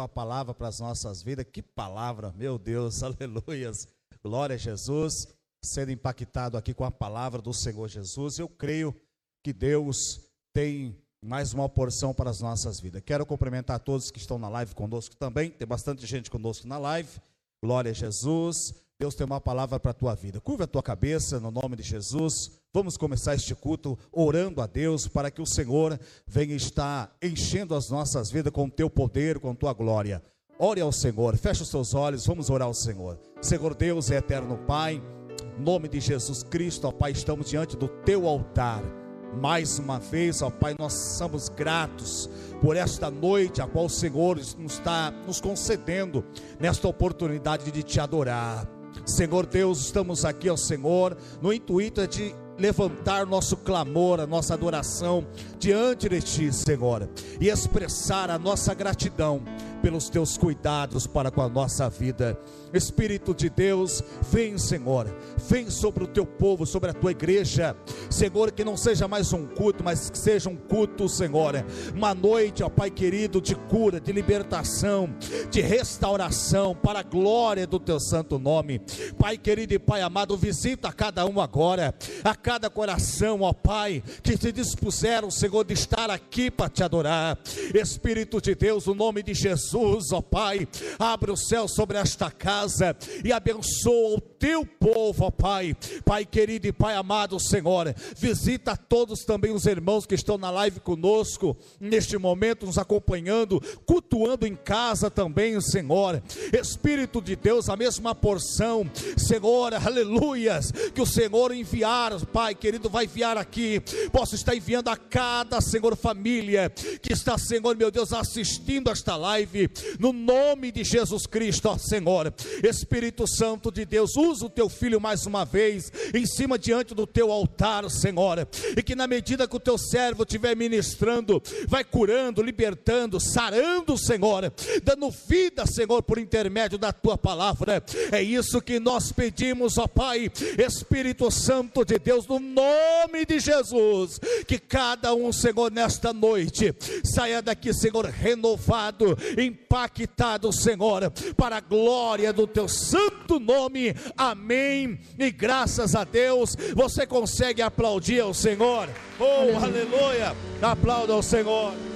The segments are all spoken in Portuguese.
uma palavra para as nossas vidas. Que palavra, meu Deus, aleluias. Glória a Jesus. Sendo impactado aqui com a palavra do Senhor Jesus, eu creio que Deus tem mais uma porção para as nossas vidas. Quero cumprimentar todos que estão na live conosco também. Tem bastante gente conosco na live. Glória a Jesus. Deus tem uma palavra para a tua vida. Curva a tua cabeça no nome de Jesus. Vamos começar este culto orando a Deus para que o Senhor venha estar enchendo as nossas vidas com o teu poder, com a tua glória. Ore ao Senhor, feche os seus olhos, vamos orar ao Senhor. Senhor Deus é eterno Pai, nome de Jesus Cristo, ó Pai, estamos diante do teu altar. Mais uma vez, ó Pai, nós somos gratos por esta noite a qual o Senhor nos está nos concedendo nesta oportunidade de te adorar. Senhor Deus, estamos aqui ao Senhor no intuito de levantar nosso clamor, a nossa adoração diante de Ti, Senhor, e expressar a nossa gratidão pelos Teus cuidados para com a nossa vida. Espírito de Deus, vem, Senhor, vem sobre o teu povo, sobre a tua igreja, Senhor, que não seja mais um culto, mas que seja um culto, Senhor, uma noite, ó Pai querido, de cura, de libertação, de restauração, para a glória do teu santo nome, Pai querido e Pai amado, visita cada um agora, a cada coração, ó Pai, que se dispuseram, Senhor, de estar aqui para te adorar, Espírito de Deus, o nome de Jesus, ó Pai, abre o céu sobre esta casa casa e abençoa o teu povo, ó Pai. Pai querido e Pai amado, Senhor, visita todos também os irmãos que estão na live conosco, neste momento, nos acompanhando, cultuando em casa também, Senhor. Espírito de Deus, a mesma porção, Senhor, aleluias, que o Senhor enviar, Pai querido, vai enviar aqui, posso estar enviando a cada, Senhor, família que está, Senhor, meu Deus, assistindo esta live, no nome de Jesus Cristo, ó Senhor. Espírito Santo de Deus, usa o teu filho mais uma vez em cima diante do teu altar, Senhor, e que na medida que o teu servo estiver ministrando, vai curando, libertando, sarando, Senhor, dando vida, Senhor, por intermédio da tua palavra. É isso que nós pedimos, ó Pai, Espírito Santo de Deus, no nome de Jesus, que cada um, Senhor, nesta noite saia daqui, Senhor, renovado, impactado, Senhor, para a glória do teu santo nome. Amém. E graças a Deus, você consegue aplaudir ao Senhor. Oh, aleluia! aleluia. Aplauda ao Senhor.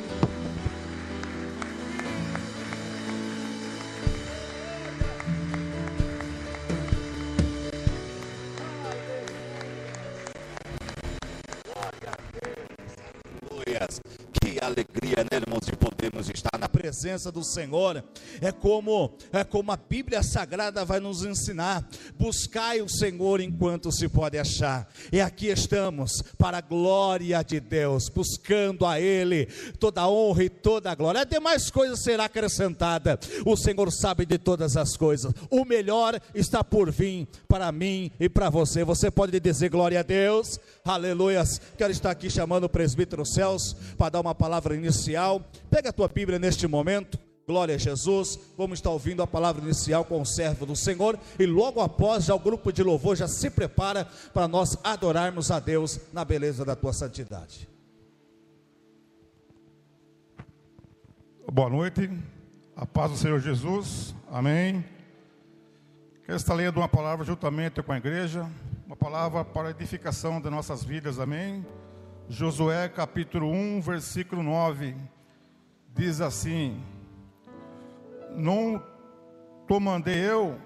podcast. Que alegria, né, irmãos, de podermos estar na presença do Senhor. É como é como a Bíblia Sagrada vai nos ensinar. Buscai o Senhor enquanto se pode achar. E aqui estamos para a glória de Deus, buscando a Ele toda a honra e toda a glória. A demais coisas será acrescentada. O Senhor sabe de todas as coisas. O melhor está por vir para mim e para você. Você pode dizer glória a Deus. Aleluias. Quero estar aqui chamando o presbítero Celso para dar uma palavra inicial. Pega a tua Bíblia neste momento. Glória a Jesus. Vamos estar ouvindo a palavra inicial com o servo do Senhor. E logo após, já o grupo de louvor já se prepara para nós adorarmos a Deus na beleza da tua santidade. Boa noite. A paz do Senhor Jesus. Amém. Quero estar lendo uma palavra juntamente com a igreja. Uma palavra para edificação de nossas vidas. Amém. Josué capítulo 1, versículo 9, diz assim: Não te mandei eu,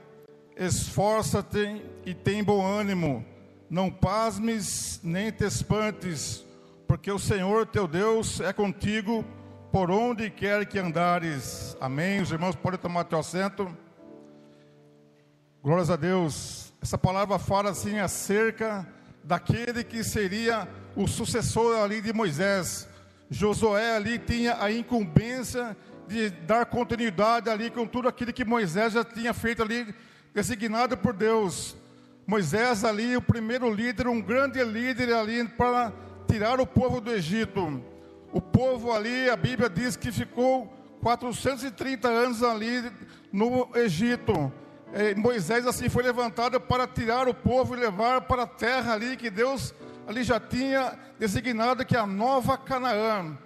esforça-te e tem bom ânimo, não pasmes nem te espantes, porque o Senhor teu Deus é contigo por onde quer que andares. Amém. Os irmãos podem tomar teu assento. Glórias a Deus. Essa palavra fala assim acerca daquele que seria o sucessor ali de Moisés. Josué ali tinha a incumbência de dar continuidade ali com tudo aquilo que Moisés já tinha feito ali, designado por Deus. Moisés ali, o primeiro líder, um grande líder ali para tirar o povo do Egito. O povo ali, a Bíblia diz que ficou 430 anos ali no Egito. Moisés assim foi levantado para tirar o povo e levar para a terra ali que Deus ali já tinha designado que é a nova Canaã.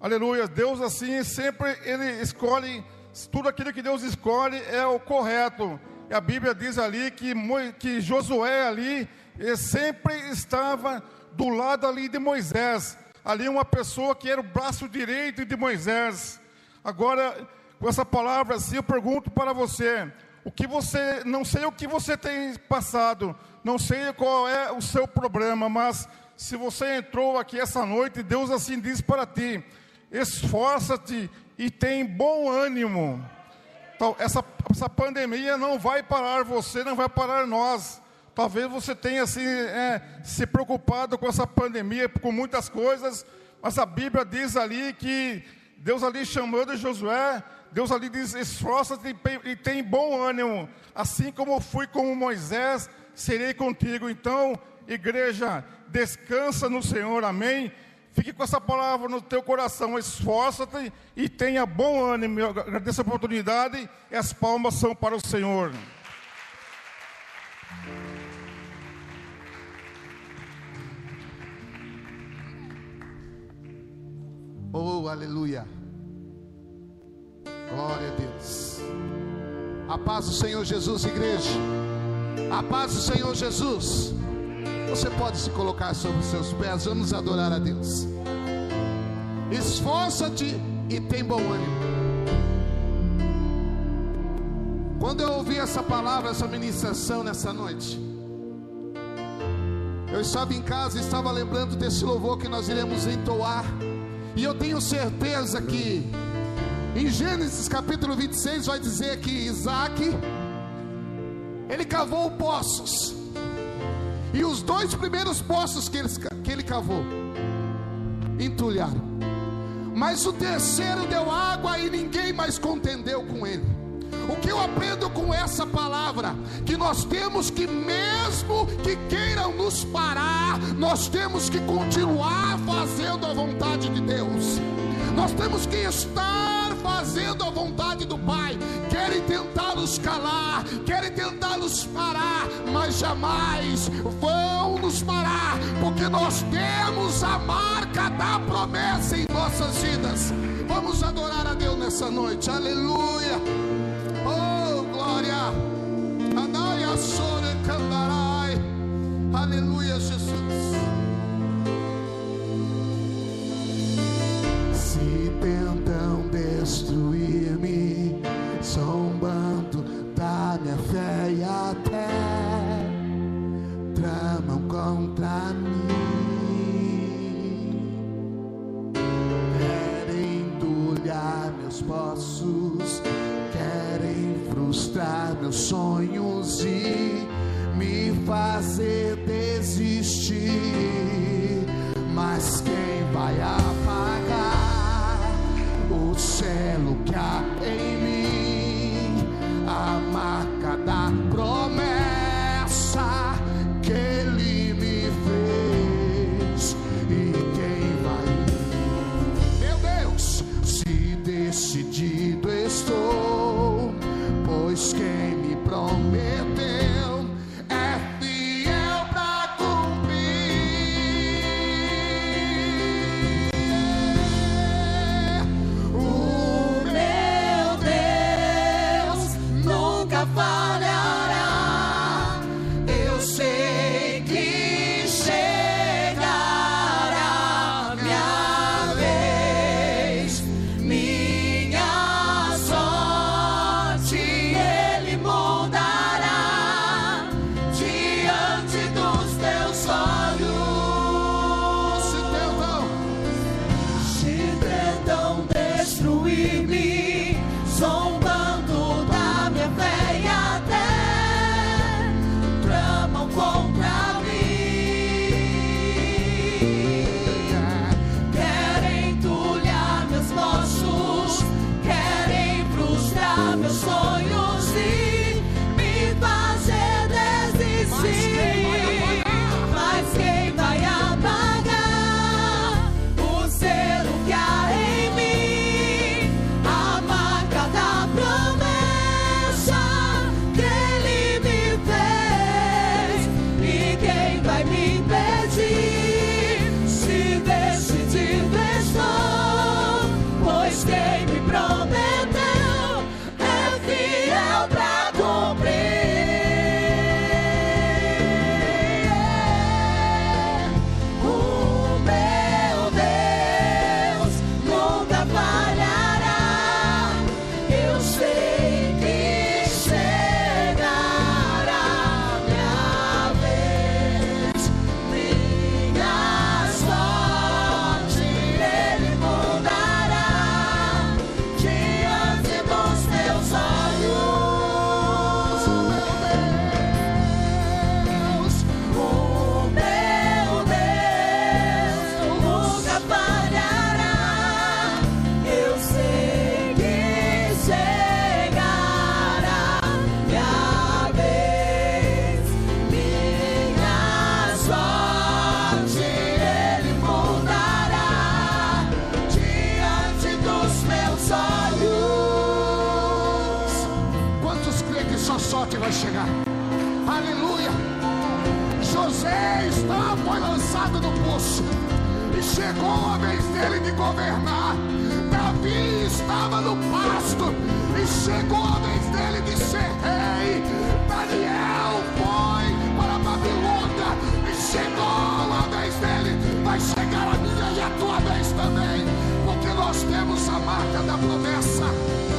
Aleluia. Deus assim sempre ele escolhe tudo aquilo que Deus escolhe é o correto. E a Bíblia diz ali que, que Josué ali sempre estava do lado ali de Moisés. Ali uma pessoa que era o braço direito de Moisés. Agora, com essa palavra assim, eu pergunto para você: o que você, não sei o que você tem passado, não sei qual é o seu problema, mas se você entrou aqui essa noite, Deus assim diz para ti: esforça-te e tem bom ânimo. Então, essa, essa pandemia não vai parar você, não vai parar nós. Talvez você tenha assim, é, se preocupado com essa pandemia, com muitas coisas, mas a Bíblia diz ali que Deus ali chamou de Josué, Deus ali diz: esforça-te e tem bom ânimo, assim como fui com Moisés, serei contigo. Então, igreja, descansa no Senhor, amém. Fique com essa palavra no teu coração, esforça-te e tenha bom ânimo. Eu agradeço a oportunidade e as palmas são para o Senhor. Oh, aleluia. Glória a Deus. A paz do Senhor Jesus, igreja. A paz do Senhor Jesus. Você pode se colocar sobre os seus pés, vamos adorar a Deus. Esforça-te e tem bom ânimo. Quando eu ouvi essa palavra, essa ministração nessa noite, eu estava em casa e estava lembrando desse louvor que nós iremos entoar, e eu tenho certeza que em Gênesis capítulo 26 vai dizer que Isaac ele cavou poços e os dois primeiros poços que ele, que ele cavou entulharam. Mas o terceiro deu água e ninguém mais contendeu com ele. O que eu aprendo com essa palavra? Que nós temos que, mesmo que queiram nos parar, nós temos que continuar fazendo a vontade de Deus. Nós temos que estar fazendo a vontade do Pai. Querem tentar nos calar, querem tentar nos parar, mas jamais vão nos parar, porque nós temos a marca da promessa em nossas vidas. Vamos adorar a Deus nessa noite, aleluia. Oh, glória. Anaia Sore Candarai. Aleluia, Jesus. Se tentam destruir-me, zombando da minha fé e até tramam contra mim. Querem endulhar meus poços, querem frustrar meus sonhos e me fazer desistir. Mas quem vai apagar selo que há em mim? A marca da governar. Davi estava no pasto. E chegou a vez dele de ser rei. Daniel foi para a Babilônia. E chegou a vez dele. Vai chegar a minha e a tua vez também. Porque nós temos a marca da promessa.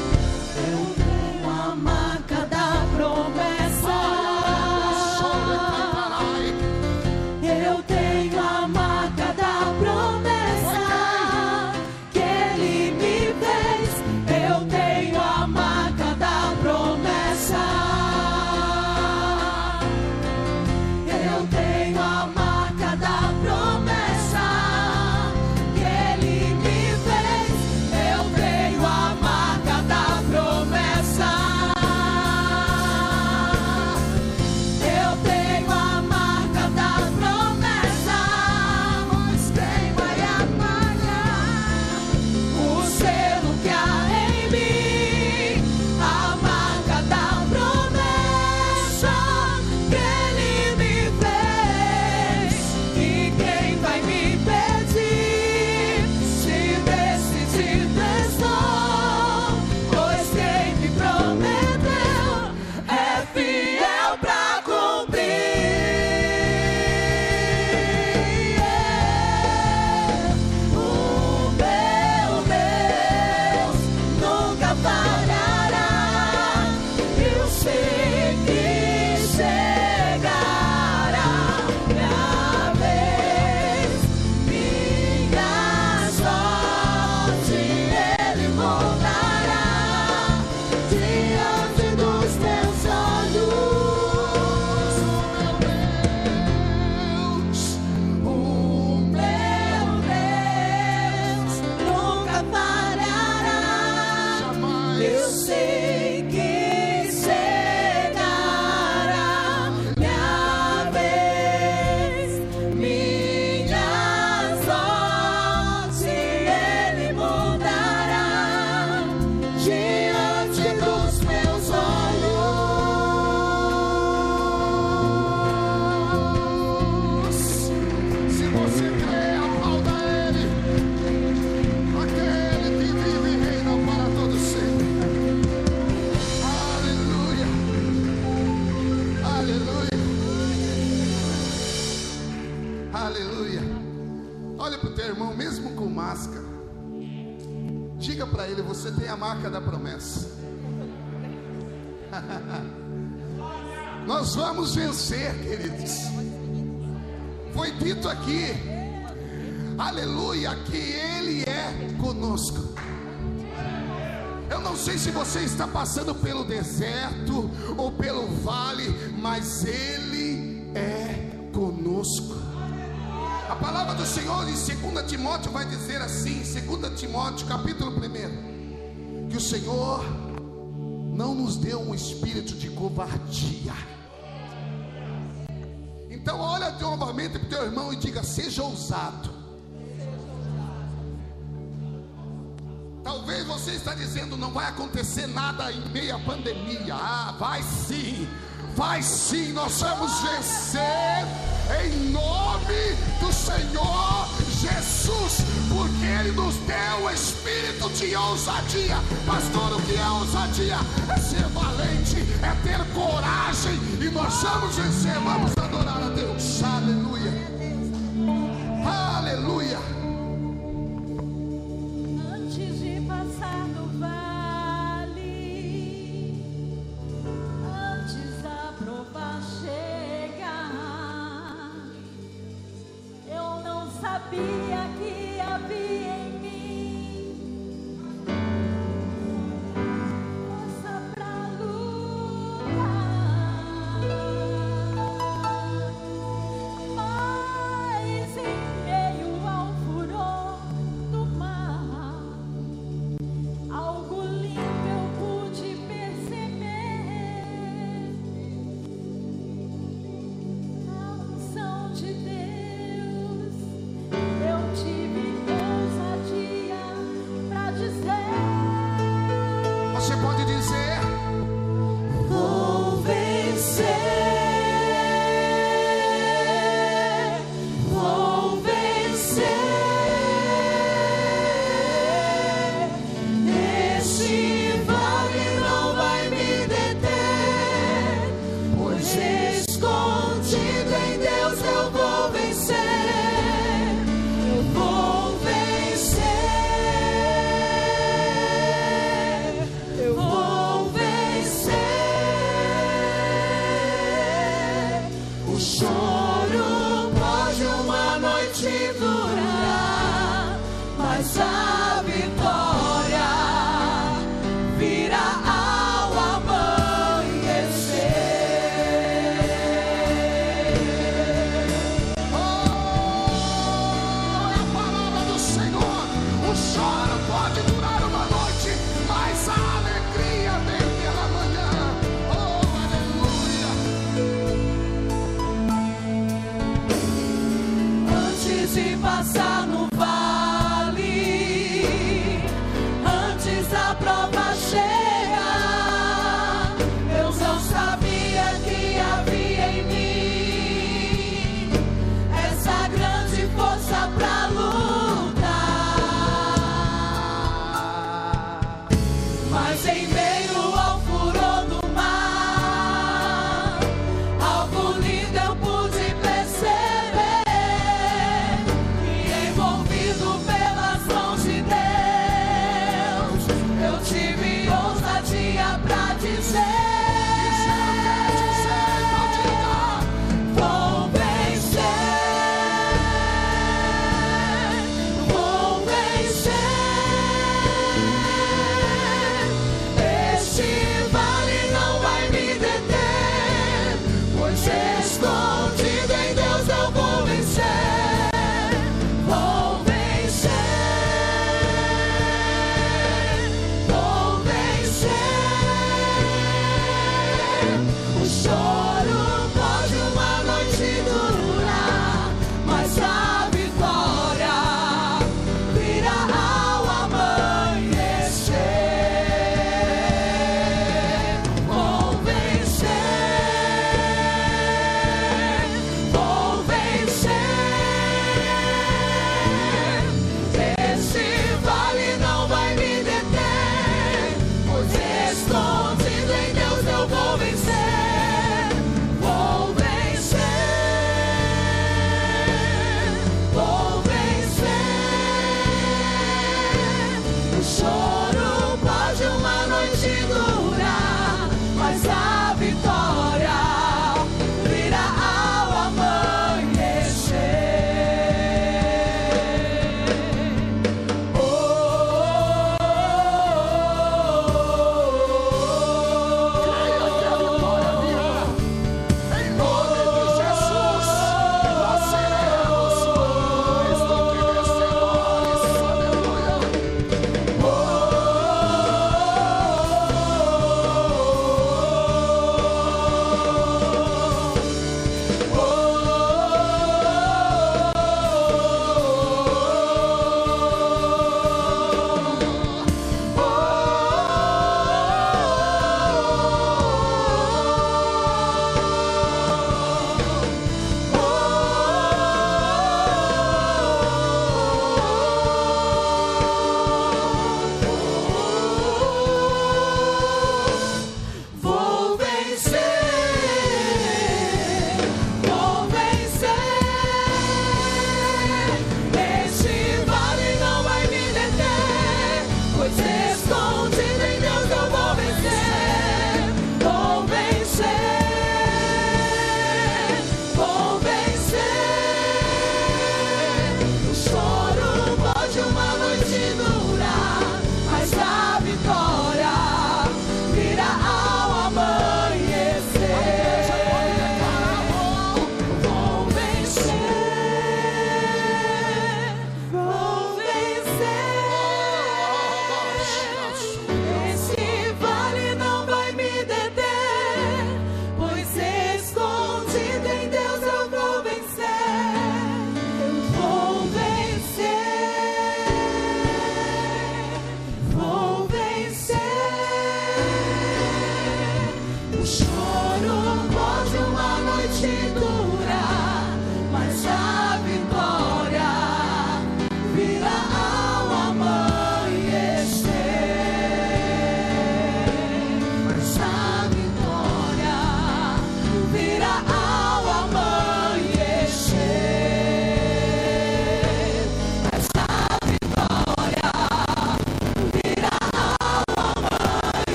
Vamos vencer, queridos. Foi dito aqui, aleluia, que Ele é conosco. Eu não sei se você está passando pelo deserto ou pelo vale, mas Ele é conosco. A palavra do Senhor em 2 Timóteo vai dizer assim, 2 Timóteo capítulo 1, que o Senhor não nos deu um espírito de covardia. Então olha novamente para o teu irmão e diga: seja ousado. Talvez você está dizendo não vai acontecer nada em meio à pandemia. Ah, vai sim. Vai sim, nós vamos vencer em nome do Senhor Jesus, porque Ele nos deu o espírito de ousadia. Pastor, o que é ousadia? É ser valente, é ter coragem, e nós vamos vencer. Vamos adorar Aleluia, aleluia. Antes de passar no vale, antes da prova chegar, eu não sabia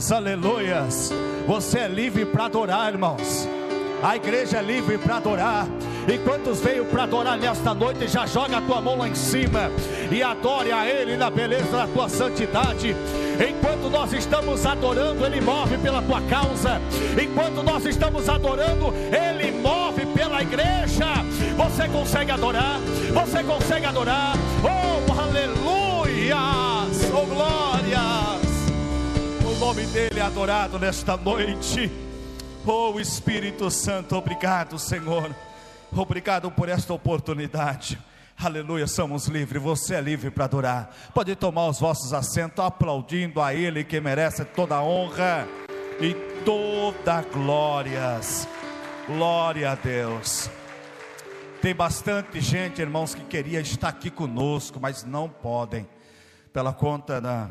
Os aleluias. Você é livre para adorar, irmãos. A igreja é livre para adorar. E quantos veio para adorar nesta noite, já joga a tua mão lá em cima e adore a Ele na beleza da tua santidade. Enquanto nós estamos adorando, Ele move pela tua causa. Enquanto nós estamos adorando, Ele move pela igreja. Você consegue adorar? Você consegue adorar? Oh, aleluias! Oh, glórias! Nome dele é adorado nesta noite. Oh Espírito Santo, obrigado, Senhor. Obrigado por esta oportunidade. Aleluia, somos livres. Você é livre para adorar. Pode tomar os vossos assentos, aplaudindo a Ele que merece toda a honra e toda glórias. Glória a Deus. Tem bastante gente, irmãos, que queria estar aqui conosco, mas não podem, pela conta da,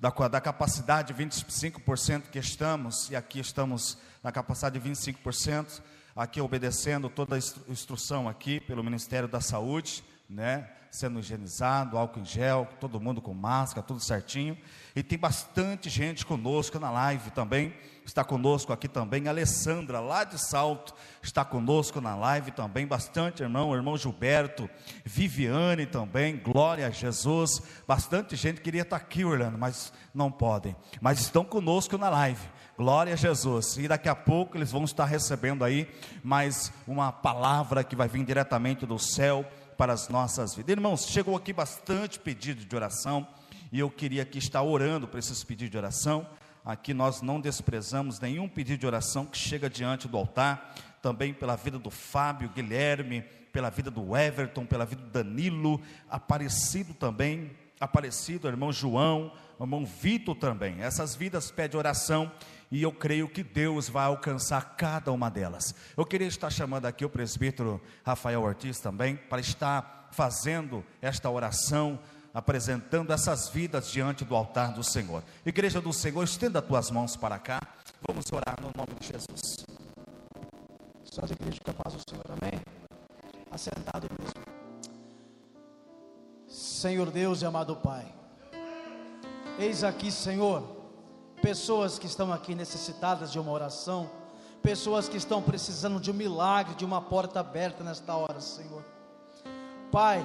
da, da capacidade 25% que estamos, e aqui estamos na capacidade de 25%, aqui obedecendo toda a instrução aqui pelo Ministério da Saúde, né? Sendo higienizado, álcool em gel, todo mundo com máscara, tudo certinho. E tem bastante gente conosco na live também. Está conosco aqui também. Alessandra, lá de Salto, está conosco na live também. Bastante irmão, irmão Gilberto, Viviane também. Glória a Jesus. Bastante gente queria estar aqui, Orlando, mas não podem. Mas estão conosco na live. Glória a Jesus. E daqui a pouco eles vão estar recebendo aí mais uma palavra que vai vir diretamente do céu para as nossas vidas. Irmãos, chegou aqui bastante pedido de oração e eu queria aqui estar orando por esses pedidos de oração. Aqui nós não desprezamos nenhum pedido de oração que chega diante do altar, também pela vida do Fábio, Guilherme, pela vida do Everton, pela vida do Danilo, Aparecido também, Aparecido, irmão João, irmão Vitor também. Essas vidas pedem oração e eu creio que Deus vai alcançar cada uma delas. Eu queria estar chamando aqui o presbítero Rafael Ortiz também, para estar fazendo esta oração, apresentando essas vidas diante do altar do Senhor. Igreja do Senhor, estenda as tuas mãos para cá, vamos orar no nome de Jesus. Só as igrejas que a paz do Senhor, amém? Assentado mesmo. Senhor Deus e amado Pai, eis aqui, Senhor, pessoas que estão aqui necessitadas de uma oração, pessoas que estão precisando de um milagre, de uma porta aberta nesta hora, Senhor. Pai,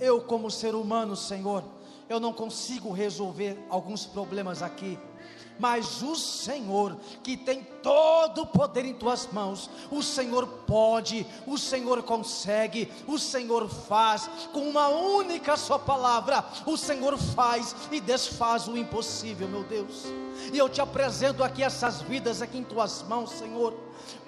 eu como ser humano, Senhor, eu não consigo resolver alguns problemas aqui mas o Senhor, que tem todo o poder em tuas mãos, o Senhor pode, o Senhor consegue, o Senhor faz, com uma única só palavra, o Senhor faz e desfaz o impossível, meu Deus. E eu te apresento aqui essas vidas aqui em tuas mãos, Senhor.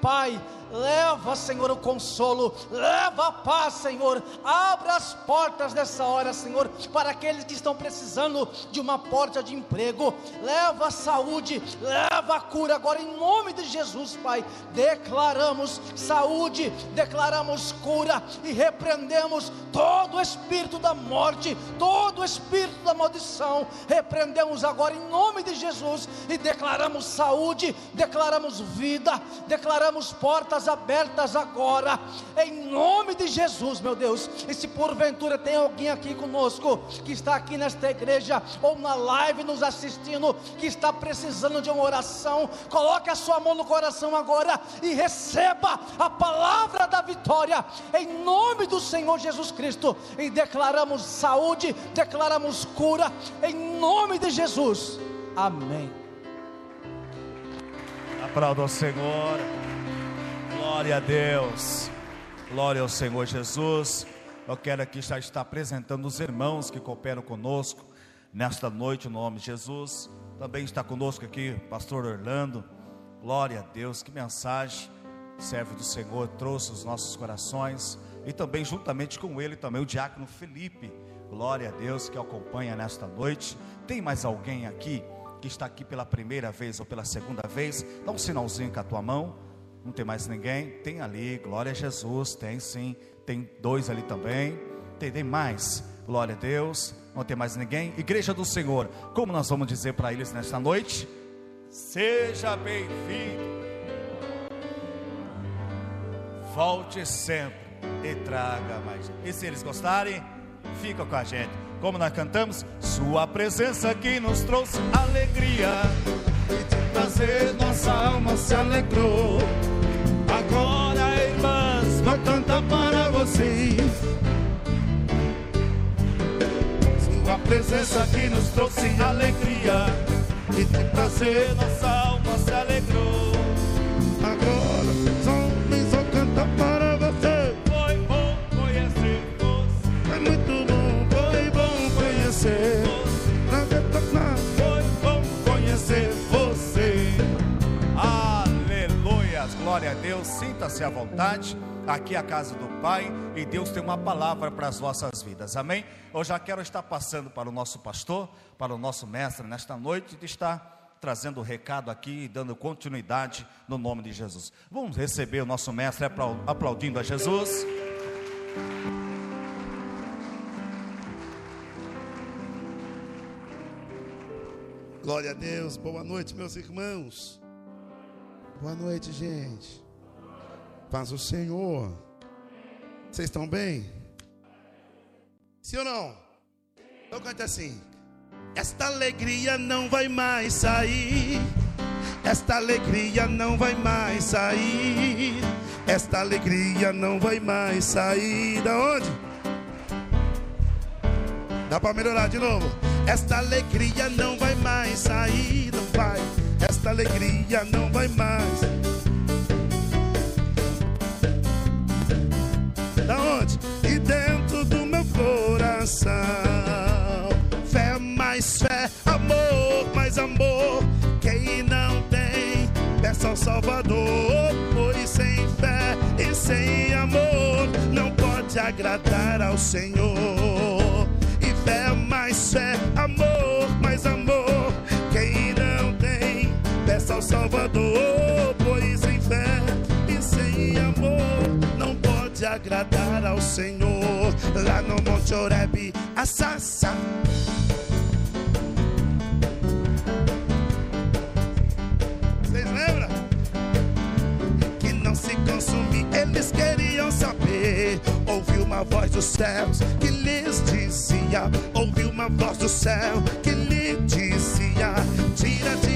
Pai, leva, Senhor, o consolo, leva a paz, Senhor. Abra as portas dessa hora, Senhor, para aqueles que estão precisando de uma porta de emprego. Leva a saúde, leva a cura agora em nome de Jesus, Pai. Declaramos saúde, declaramos cura e repreendemos todo o espírito da morte, todo espírito da maldição. Repreendemos agora em nome de Jesus e declaramos saúde, declaramos vida, declaramos portas abertas agora, em nome de Jesus, meu Deus. E se porventura tem alguém aqui conosco, que está aqui nesta igreja, ou na live nos assistindo, que está precisando de uma oração, coloque a sua mão no coração agora e receba a palavra da vitória, em nome do Senhor Jesus Cristo. E declaramos saúde, declaramos cura, em nome de Jesus. Amém. Aplauda ao Senhor. Glória a Deus. Glória ao Senhor Jesus. Eu quero aqui já estar apresentando os irmãos que cooperam conosco nesta noite, no nome de Jesus. Também está conosco aqui pastor Orlando. Glória a Deus. Que mensagem serve do Senhor trouxe os nossos corações e também juntamente com ele também o diácono Felipe. Glória a Deus que acompanha nesta noite. Tem mais alguém aqui que está aqui pela primeira vez ou pela segunda vez? Dá um sinalzinho com a tua mão. Não tem mais ninguém? Tem ali, glória a Jesus, tem sim. Tem dois ali também. Tem, tem mais, glória a Deus. Não tem mais ninguém? Igreja do Senhor, como nós vamos dizer para eles nesta noite? Seja bem-vindo. Volte sempre e traga mais. E se eles gostarem, fica com a gente. Como nós cantamos? Sua presença que nos trouxe alegria e de prazer nossa alma se alegrou. Agora, irmãs, vou cantar para vocês. Sua presença que nos trouxe alegria e de prazer nossa alma se alegrou. Agora, homens, vou cantar para você. Foi bom conhecer você. É muito bom, foi bom conhecer. Glória a Deus. Sinta-se à vontade. Aqui é a casa do Pai e Deus tem uma palavra para as vossas vidas. Amém? Eu já quero estar passando para o nosso pastor, para o nosso mestre nesta noite de estar trazendo o recado aqui e dando continuidade no nome de Jesus. Vamos receber o nosso mestre aplau- aplaudindo a Jesus. Glória a Deus, boa noite, meus irmãos. Boa noite, gente. Paz o Senhor. Vocês estão bem? Sim ou não? Então cante assim. Esta alegria não vai mais sair. Esta alegria não vai mais sair. Esta alegria não vai mais sair. Da onde? Dá para melhorar de novo. Esta alegria não vai mais sair, não vai. Esta alegria não vai mais. Da onde? E dentro do meu coração. Fé mais fé, amor mais amor. Quem não tem, peça ao Salvador. Pois sem fé e sem amor não pode agradar ao Senhor. E fé mais fé, amor mais amor. Salvador. Pois sem fé e sem amor não pode agradar ao Senhor. Lá no Monte Oreb, a Sassa. Vocês lembram? Que não se consumir, eles queriam saber. Ouviu uma voz dos céus que lhes dizia: Ouviu uma voz do céu que lhe dizia: tira, tira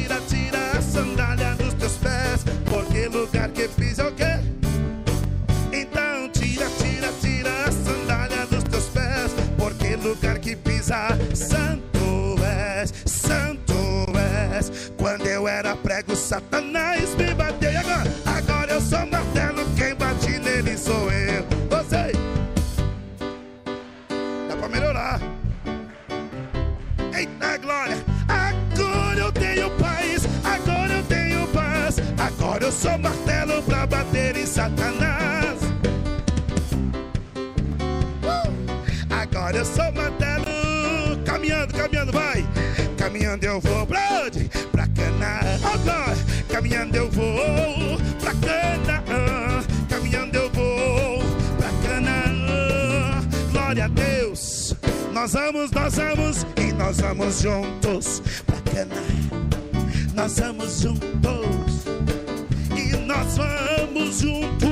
sou martelo pra bater em Satanás. Uh! Agora eu sou martelo, caminhando, caminhando, vai. Caminhando eu vou pra onde? Pra Canaã. Oh, glória! Caminhando eu vou pra Canaã. Caminhando eu vou pra Canaã. Glória a Deus. Nós vamos, nós vamos e nós vamos juntos pra Canaã. Nós vamos juntos vamos juntos.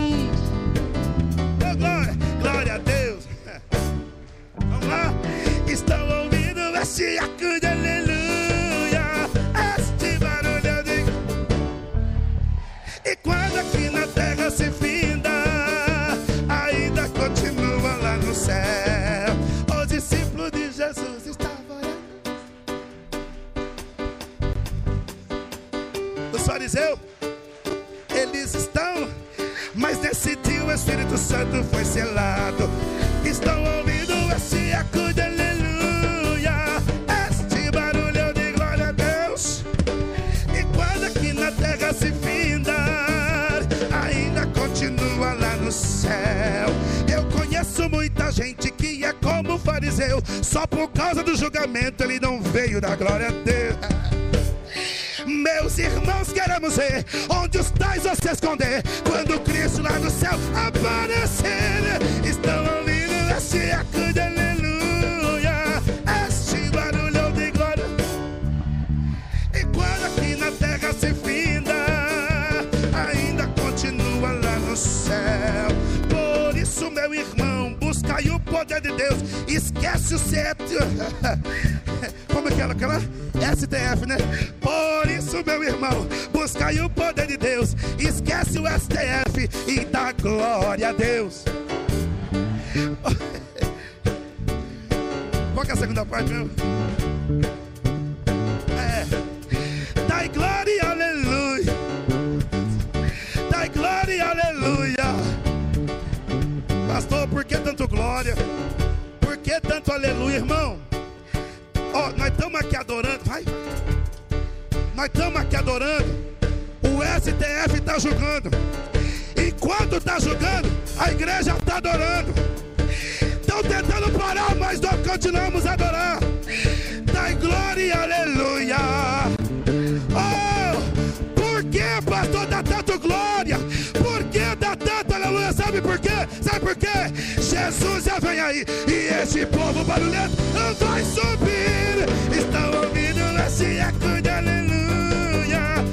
Jesus já vem aí e esse povo barulhento vai subir. Estão ouvindo esse eco de aleluia.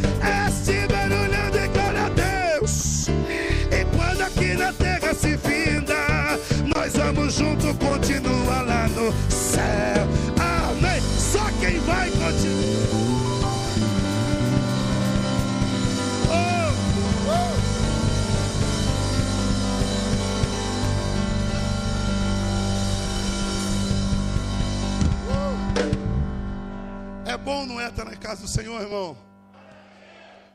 Este barulho de glória a Deus. E quando aqui na terra se finda, nós vamos junto, continua lá no céu. Amém. Só quem vai continuar. Bom, não é, estar na casa do Senhor, irmão?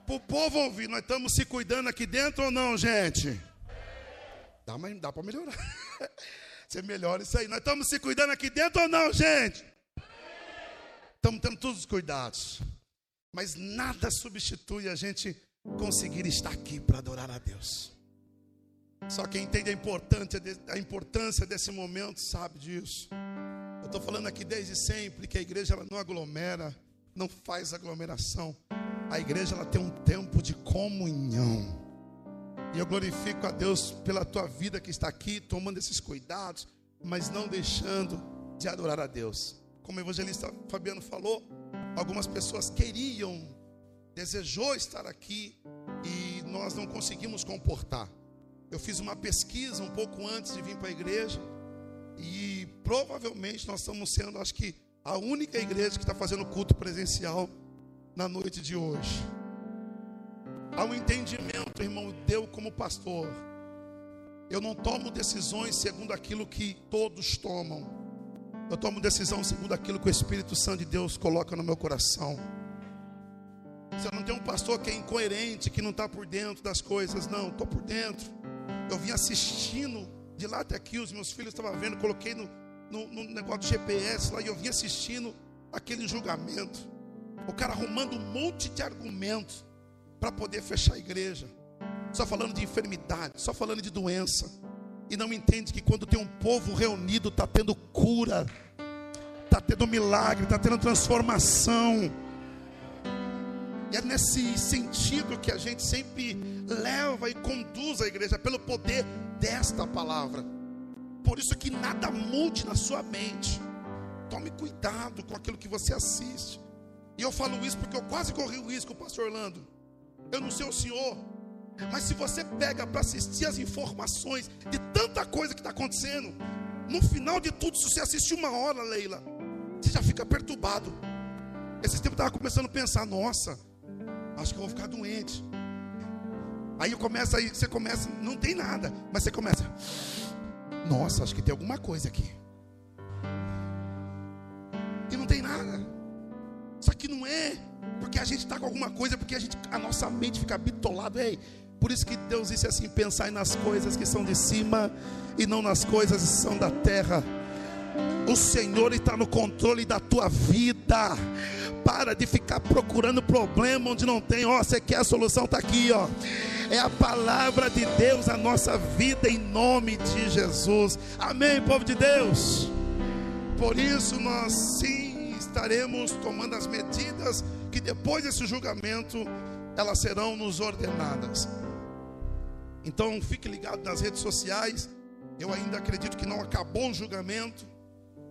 Para o povo ouvir, nós estamos se cuidando aqui dentro ou não, gente? Dá, mas dá para melhorar. Você melhora isso aí. Nós estamos se cuidando aqui dentro ou não, gente? Estamos tendo todos os cuidados. Mas nada substitui a gente conseguir estar aqui para adorar a Deus. Só quem entende a importância, de- a importância desse momento sabe disso. Estou falando aqui desde sempre que a igreja ela não aglomera, não faz aglomeração. A igreja ela tem um tempo de comunhão. E eu glorifico a Deus pela tua vida que está aqui, tomando esses cuidados, mas não deixando de adorar a Deus. Como o evangelista Fabiano falou, algumas pessoas queriam, desejou estar aqui e nós não conseguimos comportar. Eu fiz uma pesquisa um pouco antes de vir para a igreja e provavelmente nós estamos sendo, acho que, a única igreja que está fazendo culto presencial na noite de hoje. Há um entendimento, irmão, deu como pastor. Eu não tomo decisões segundo aquilo que todos tomam. Eu tomo decisão segundo aquilo que o Espírito Santo de Deus coloca no meu coração. Você não tem um pastor que é incoerente, que não está por dentro das coisas. Não, estou por dentro. Eu vim assistindo de lá até aqui, os meus filhos estavam vendo, coloquei no, no, no negócio do GPS lá e eu vim assistindo aquele julgamento. O cara arrumando um monte de argumentos para poder fechar a igreja. Só falando de enfermidade, só falando de doença. E não entende que quando tem um povo reunido, está tendo cura, está tendo milagre, está tendo transformação. E é nesse sentido que a gente sempre leva e conduz a igreja pelo poder desta palavra. Por isso que nada mude na sua mente. Tome cuidado com aquilo que você assiste. E eu falo isso porque eu quase corri o risco, pastor Orlando. Eu não sei o senhor, mas se você pega para assistir as informações de tanta coisa que está acontecendo, no final de tudo, se você assistir uma hora, Leila, você já fica perturbado. Esse tempo eu estava começando a pensar, nossa, acho que eu vou ficar doente. Aí eu começo, aí você começa, não tem nada, mas você começa, nossa, acho que tem alguma coisa aqui. E não tem nada. Só que não é porque a gente está com alguma coisa, porque a, gente, a nossa mente fica bitolada. Ei, por isso que Deus disse assim: pensai nas coisas que são de cima e não nas coisas que são da terra. O Senhor está no controle da tua vida. Para de ficar procurando problema onde não tem. Ó, você quer a solução? Está aqui, ó. É a palavra de Deus a nossa vida em nome de Jesus. Amém, povo de Deus. Por isso nós sim estaremos tomando as medidas que depois desse julgamento elas serão nos ordenadas. Então fique ligado nas redes sociais. Eu ainda acredito que não acabou o julgamento,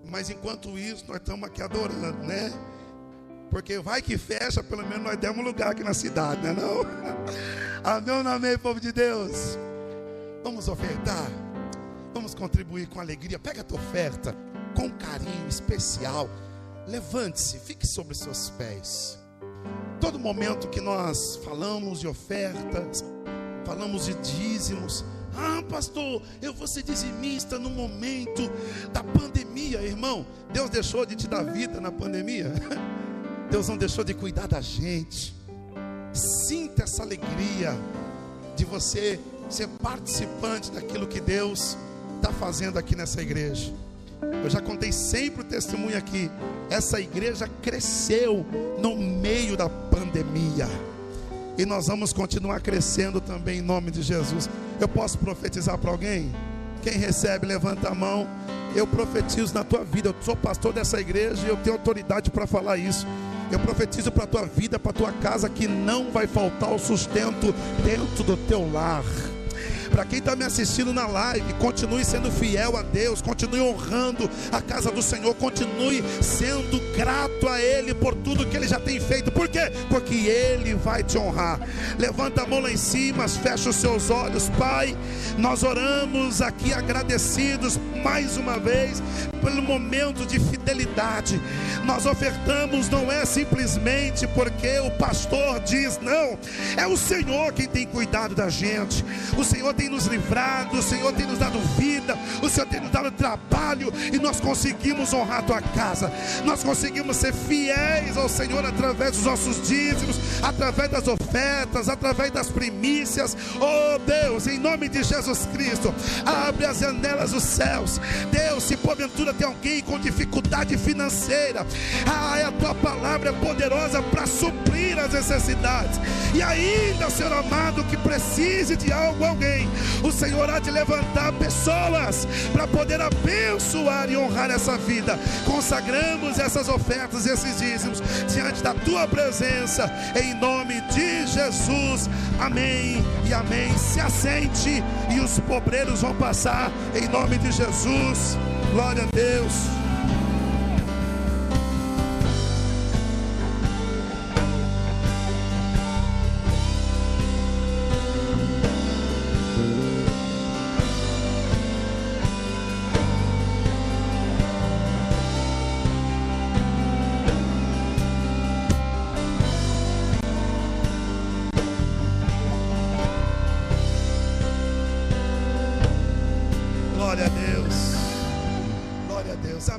mas enquanto isso nós estamos aqui adorando, né? Porque vai que fecha, pelo menos nós demos lugar aqui na cidade, né não? Amém ou não amém, povo de Deus? Vamos ofertar. Vamos contribuir com alegria. Pega a tua oferta. com carinho especial. Levante-se, fique sobre seus pés. Todo momento que nós falamos de ofertas, falamos de dízimos, ah, pastor, eu vou ser dizimista no momento da pandemia, irmão. Deus deixou de te dar vida na pandemia. Deus não deixou de cuidar da gente. Sinta essa alegria de você ser participante daquilo que Deus está fazendo aqui nessa igreja. Eu já contei sempre o testemunho aqui. Essa igreja cresceu no meio da pandemia. E nós vamos continuar crescendo também em nome de Jesus. Eu posso profetizar para alguém? Quem recebe, levanta a mão. Eu profetizo na tua vida. Eu sou pastor dessa igreja e eu tenho autoridade para falar isso. Eu profetizo para a tua vida, para a tua casa, que não vai faltar o sustento dentro do teu lar. Para quem está me assistindo na live, continue sendo fiel a Deus, continue honrando a casa do Senhor, continue sendo grato a Ele por tudo que Ele já tem feito. Por quê? Porque Ele vai te honrar. Levanta a mão lá em cima, fecha os seus olhos, Pai. Nós oramos aqui agradecidos mais uma vez pelo momento de fidelidade. Nós ofertamos não é simplesmente porque o pastor diz, não, é o Senhor quem tem cuidado da gente. O Senhor tem nos livrado, o Senhor tem nos dado vida, o Senhor tem nos dado trabalho e nós conseguimos honrar a tua casa. Nós conseguimos ser fiéis ao Senhor através dos nossos dízimos, através das ofertas, através das primícias. Oh Deus, em nome de Jesus Cristo, abre as janelas dos céus. Deus, se porventura tem alguém com dificuldade financeira, ah, a tua palavra é poderosa para suprir as necessidades. E ainda, Senhor amado, que precise de algo, alguém, o Senhor há de levantar pessoas para poder abençoar e honrar essa vida. Consagramos essas ofertas, esses dízimos diante da tua presença, em nome de Jesus. Amém e amém. Se assente e os pobreiros vão passar em nome de Jesus. Glória a Deus. Glória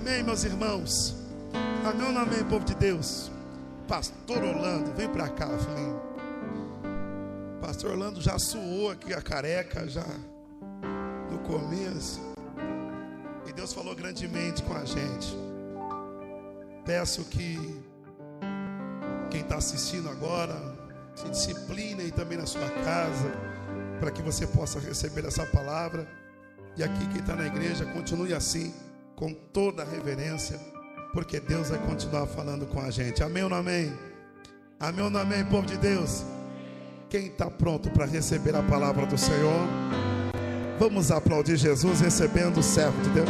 Amém, meus irmãos. Amém ou não amém, povo de Deus? Pastor Orlando, vem para cá, filhinho. Pastor Orlando já suou aqui a careca, já no começo. E Deus falou grandemente com a gente. Peço que quem está assistindo agora se discipline também na sua casa, para que você possa receber essa palavra. E aqui quem está na igreja, continue assim, com toda a reverência, porque Deus vai continuar falando com a gente. Amém ou não amém? Amém ou não amém, povo de Deus? Quem está pronto para receber a palavra do Senhor? Vamos aplaudir Jesus recebendo o servo de Deus.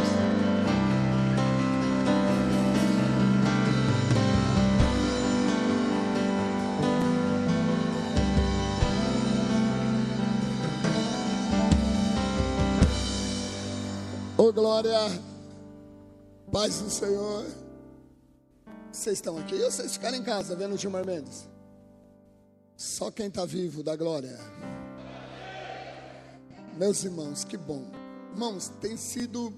Ô glória, paz do Senhor. Vocês estão aqui ou vocês ficaram em casa vendo o Gilmar Mendes? Só quem está vivo dá glória. Meus irmãos, que bom. Irmãos, tem sido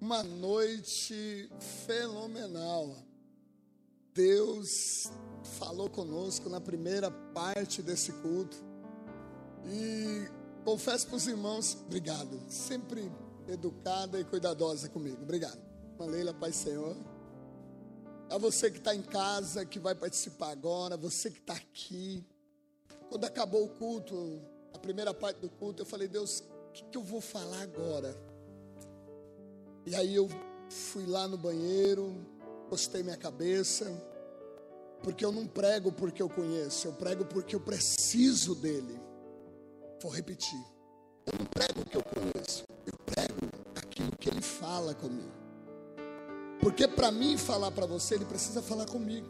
uma noite fenomenal. Deus falou conosco na primeira parte desse culto. E confesso para os irmãos, obrigado. Sempre educada e cuidadosa comigo. Obrigado. Leila, Pai Senhor. A você que está em casa, que vai participar agora, você que está aqui. Quando acabou o culto, a primeira parte do culto, eu falei, Deus, o que, que eu vou falar agora? E aí eu fui lá no banheiro, postei minha cabeça, porque eu não prego porque eu conheço, eu prego porque eu preciso dele. Vou repetir. Eu não prego o que eu conheço, eu prego aquilo que ele fala comigo. Porque para mim falar para você, ele precisa falar comigo.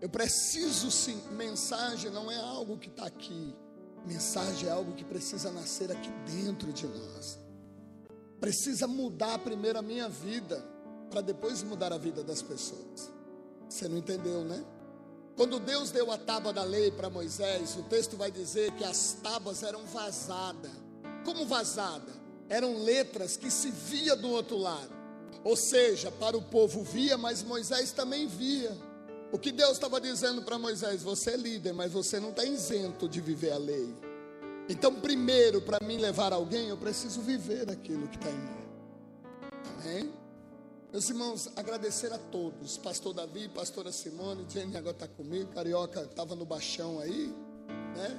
Eu preciso sim, mensagem não é algo que está aqui. Mensagem é algo que precisa nascer aqui dentro de nós. precisa mudar primeiro a minha vida, para depois mudar a vida das pessoas. Você não entendeu, né? Quando Deus deu a tábua da lei para Moisés, o texto vai dizer que as tábuas eram vazadas. Como vazada? Eram letras que se via do outro lado. Ou seja, para o povo via, mas Moisés também via. O que Deus estava dizendo para Moisés: você é líder, mas você não está isento de viver a lei. Então, primeiro, para mim levar alguém, eu preciso viver aquilo que está em mim. Amém? Meus irmãos, agradecer a todos. Pastor Davi, pastora Simone, Jenny agora está comigo, Carioca estava no baixão aí, né?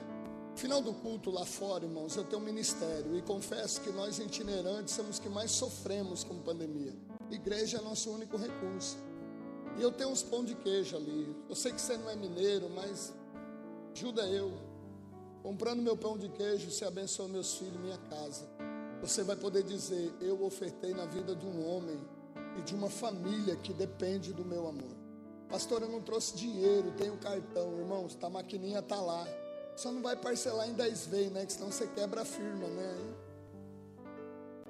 Final do culto lá fora, irmãos, eu tenho um ministério e confesso que nós itinerantes somos os que mais sofremos com pandemia. Igreja é nosso único recurso. E eu tenho uns pão de queijo ali. Eu sei que você não é mineiro, mas ajuda eu. Comprando meu pão de queijo, você abençoa meus filhos, minha casa. Você vai poder dizer: Eu ofertei na vida de um homem e de uma família que depende do meu amor. Pastor, eu não trouxe dinheiro, tenho cartão, irmãos, tá, a maquininha tá lá. Só não vai parcelar em 10 vezes, né? Que senão você quebra a firma, né?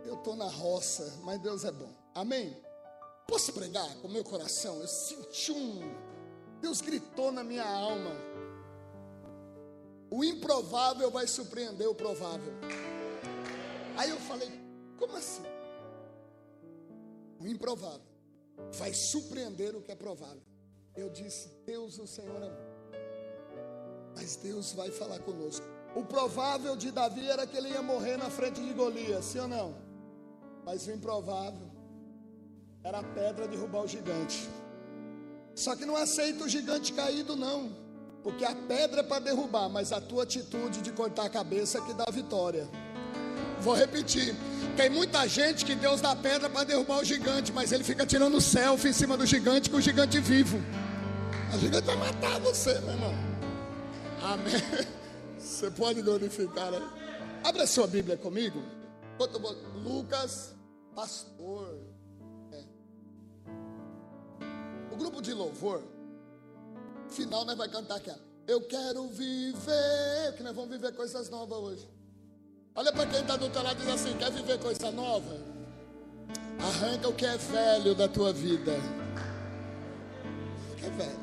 Eu tô na roça, mas Deus é bom. Amém? Posso pregar com o meu coração? Eu senti um. Deus gritou na minha alma. O improvável vai surpreender o provável. Aí eu falei, como assim? O improvável vai surpreender o que é provável. Eu disse, Deus, o Senhor é bom. Mas Deus vai falar conosco. O provável de Davi era que ele ia morrer na frente de Golias, sim ou não? Mas o improvável era a pedra derrubar o gigante. Só que não aceita o gigante caído, não. Porque a pedra é para derrubar, mas a tua atitude de cortar a cabeça é que dá vitória. Vou repetir. Tem muita gente que Deus dá pedra para derrubar o gigante, mas ele fica tirando selfie em cima do gigante com o gigante vivo. A gigante vai matar você, meu irmão. Amém. Você pode glorificar aí. Abra sua Bíblia comigo. Lucas, pastor. O grupo de louvor, final nós vai cantar aqui. Eu quero viver, que nós vamos viver coisas novas hoje. Olha para quem está do teu lado e diz assim: quer viver coisa nova? Arranca o que é velho da tua vida. O que é velho?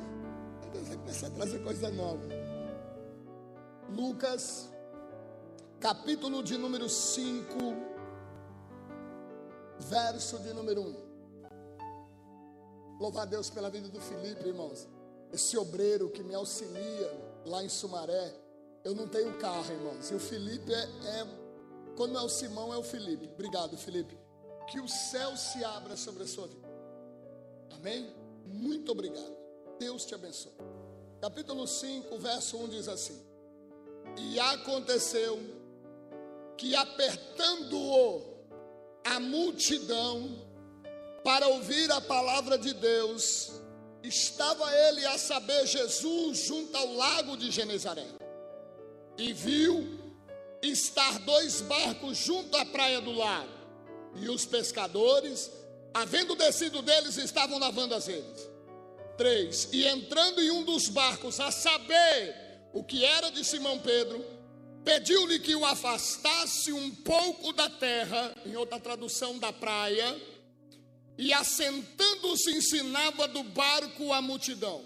Deus vai começar a trazer coisa nova. Lucas, capítulo de número 5, verso de número 1. Louvar a Deus pela vida do Felipe, irmãos. Esse obreiro que me auxilia lá em Sumaré. Eu não tenho carro, irmãos. E o Felipe é, é quando é o Simão, é o Felipe. Obrigado, Felipe. Que o céu se abra sobre a sua vida. Amém? Muito obrigado. Deus te abençoe. Capítulo 5, verso 1 diz assim: E aconteceu que apertando-o a multidão, para ouvir a palavra de Deus, estava ele a saber Jesus junto ao lago de Genezaré. E viu estar dois barcos junto à praia do lago. E os pescadores, havendo descido deles, estavam lavando as redes. Três. E entrando em um dos barcos, a saber o que era de Simão Pedro, pediu-lhe que o afastasse um pouco da terra, em outra tradução da praia, e assentando-se ensinava do barco a multidão.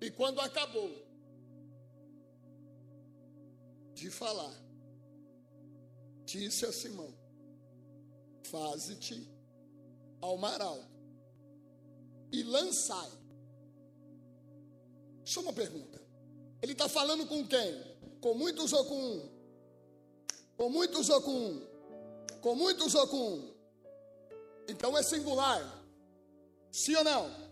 E quando acabou de falar, disse a Simão: Faze-te ao mar alto e lançai. Só uma pergunta. Ele está falando com quem? Com muitos ou com um? Com muitos ou com um? Com muitos ou com um? Então é singular. Sim ou não?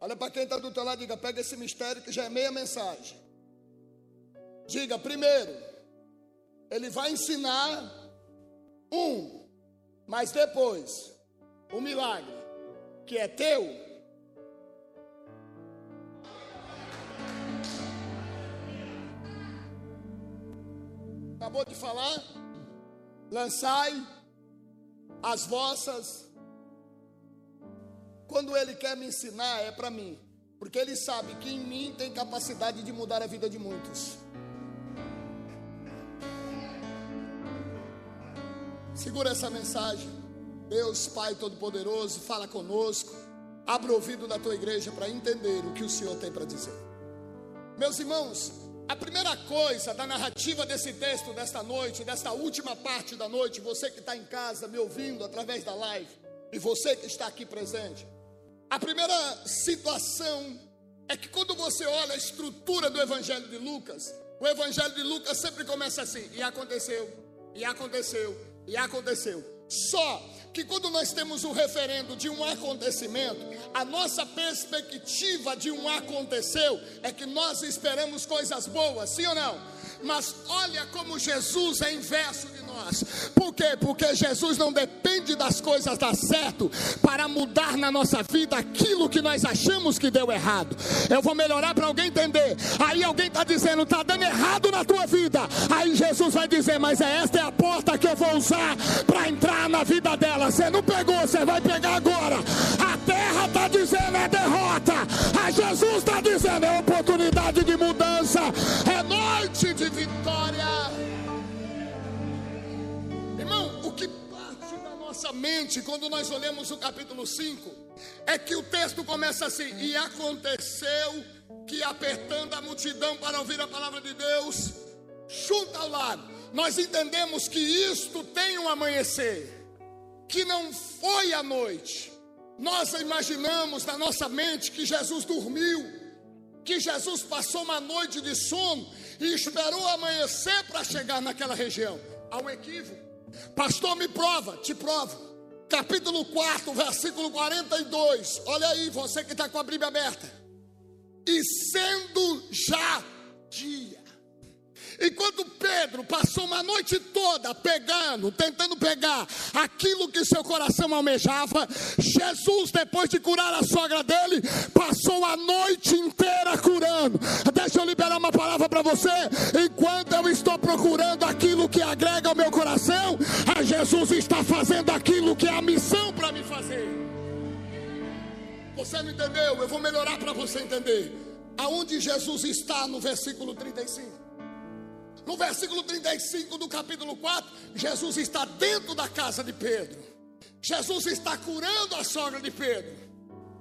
Olha para quem está do teu lado e diga: pega esse mistério que já é meia mensagem. Diga, primeiro, ele vai ensinar um, mas depois, o milagre que é teu. Acabou de falar? Lançai as vossas quando ele quer me ensinar, é para mim. Porque ele sabe que em mim tem capacidade de mudar a vida de muitos. Segura essa mensagem. Deus Pai Todo-Poderoso, fala conosco. Abra o ouvido da tua igreja para entender o que o Senhor tem para dizer. Meus irmãos, a primeira coisa da narrativa desse texto, desta noite, desta última parte da noite, você que está em casa me ouvindo através da live, e você que está aqui presente, a primeira situação é que quando você olha a estrutura do Evangelho de Lucas, o Evangelho de Lucas sempre começa assim: e aconteceu, e aconteceu, e aconteceu. Só que quando nós temos um referendo de um acontecimento, a nossa perspectiva de um aconteceu é que nós esperamos coisas boas, sim ou não? Mas olha como Jesus é inverso de nós. Por quê? Porque Jesus não depende das coisas dar certo para mudar na nossa vida aquilo que nós achamos que deu errado. Eu vou melhorar para alguém entender. Aí alguém está dizendo, está dando errado na tua vida. Aí Jesus vai dizer, mas é esta é a porta que eu vou usar para entrar na vida dela. Você não pegou, você vai pegar agora. A terra está dizendo é derrota. A Jesus está dizendo é oportunidade de mudança. É noite de vitória. Irmão, o que parte da nossa mente quando nós olhamos o capítulo 5 é que o texto começa assim: E aconteceu que apertando a multidão para ouvir a palavra de Deus, junto ao lado, nós entendemos que isto tem um amanhecer, que não foi a noite. Nós imaginamos na nossa mente que Jesus dormiu, que Jesus passou uma noite de sono e esperou amanhecer para chegar naquela região. Há um equívoco. Pastor, me prova, te provo. Capítulo 4, versículo 42. Olha aí, você que está com a Bíblia aberta. E sendo já dia. Enquanto Pedro passou uma noite toda pegando, tentando pegar aquilo que seu coração almejava, Jesus, depois de curar a sogra dele, passou a noite inteira curando. Deixa eu liberar uma palavra para você. Enquanto eu estou procurando aquilo que agrega ao meu coração, a Jesus está fazendo aquilo que é a missão para me fazer. Você não entendeu? Eu vou melhorar para você entender. Aonde Jesus está no versículo 35? No versículo 35 do capítulo 4, Jesus está dentro da casa de Pedro. Jesus está curando a sogra de Pedro.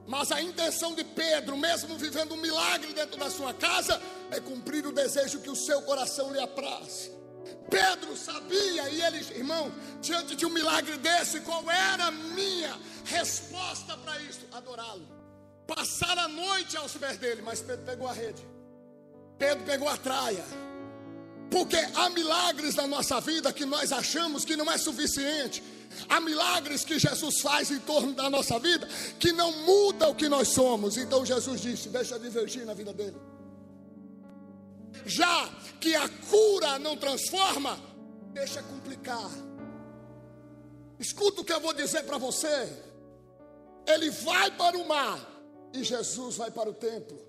Mas a intenção de Pedro, mesmo vivendo um milagre dentro da sua casa, é cumprir o desejo que o seu coração lhe apraz. Pedro sabia, e ele, irmão, diante de um milagre desse, qual era a minha resposta para isso? Adorá-lo. Passar a noite aos pés dele, mas Pedro pegou a rede. Pedro pegou a traia. Porque há milagres na nossa vida que nós achamos que não é suficiente. Há milagres que Jesus faz em torno da nossa vida que não muda o que nós somos. Então Jesus disse: deixa divergir na vida dele. Já que a cura não transforma, deixa complicar. Escuta o que eu vou dizer para você. Ele vai para o mar e Jesus vai para o templo.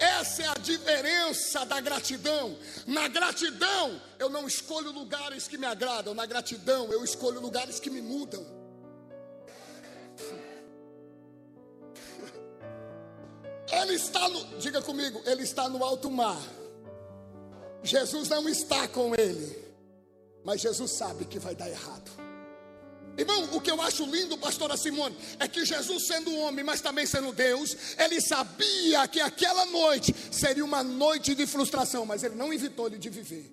Essa é a diferença da gratidão. Na gratidão, eu não escolho lugares que me agradam. Na gratidão, eu escolho lugares que me mudam. Ele está no, diga comigo, ele está no alto mar. Jesus não está com ele, mas Jesus sabe que vai dar errado. Irmão, o que eu acho lindo, pastora Simone, é que Jesus, sendo homem, mas também sendo Deus, ele sabia que aquela noite seria uma noite de frustração, mas ele não evitou ele de viver.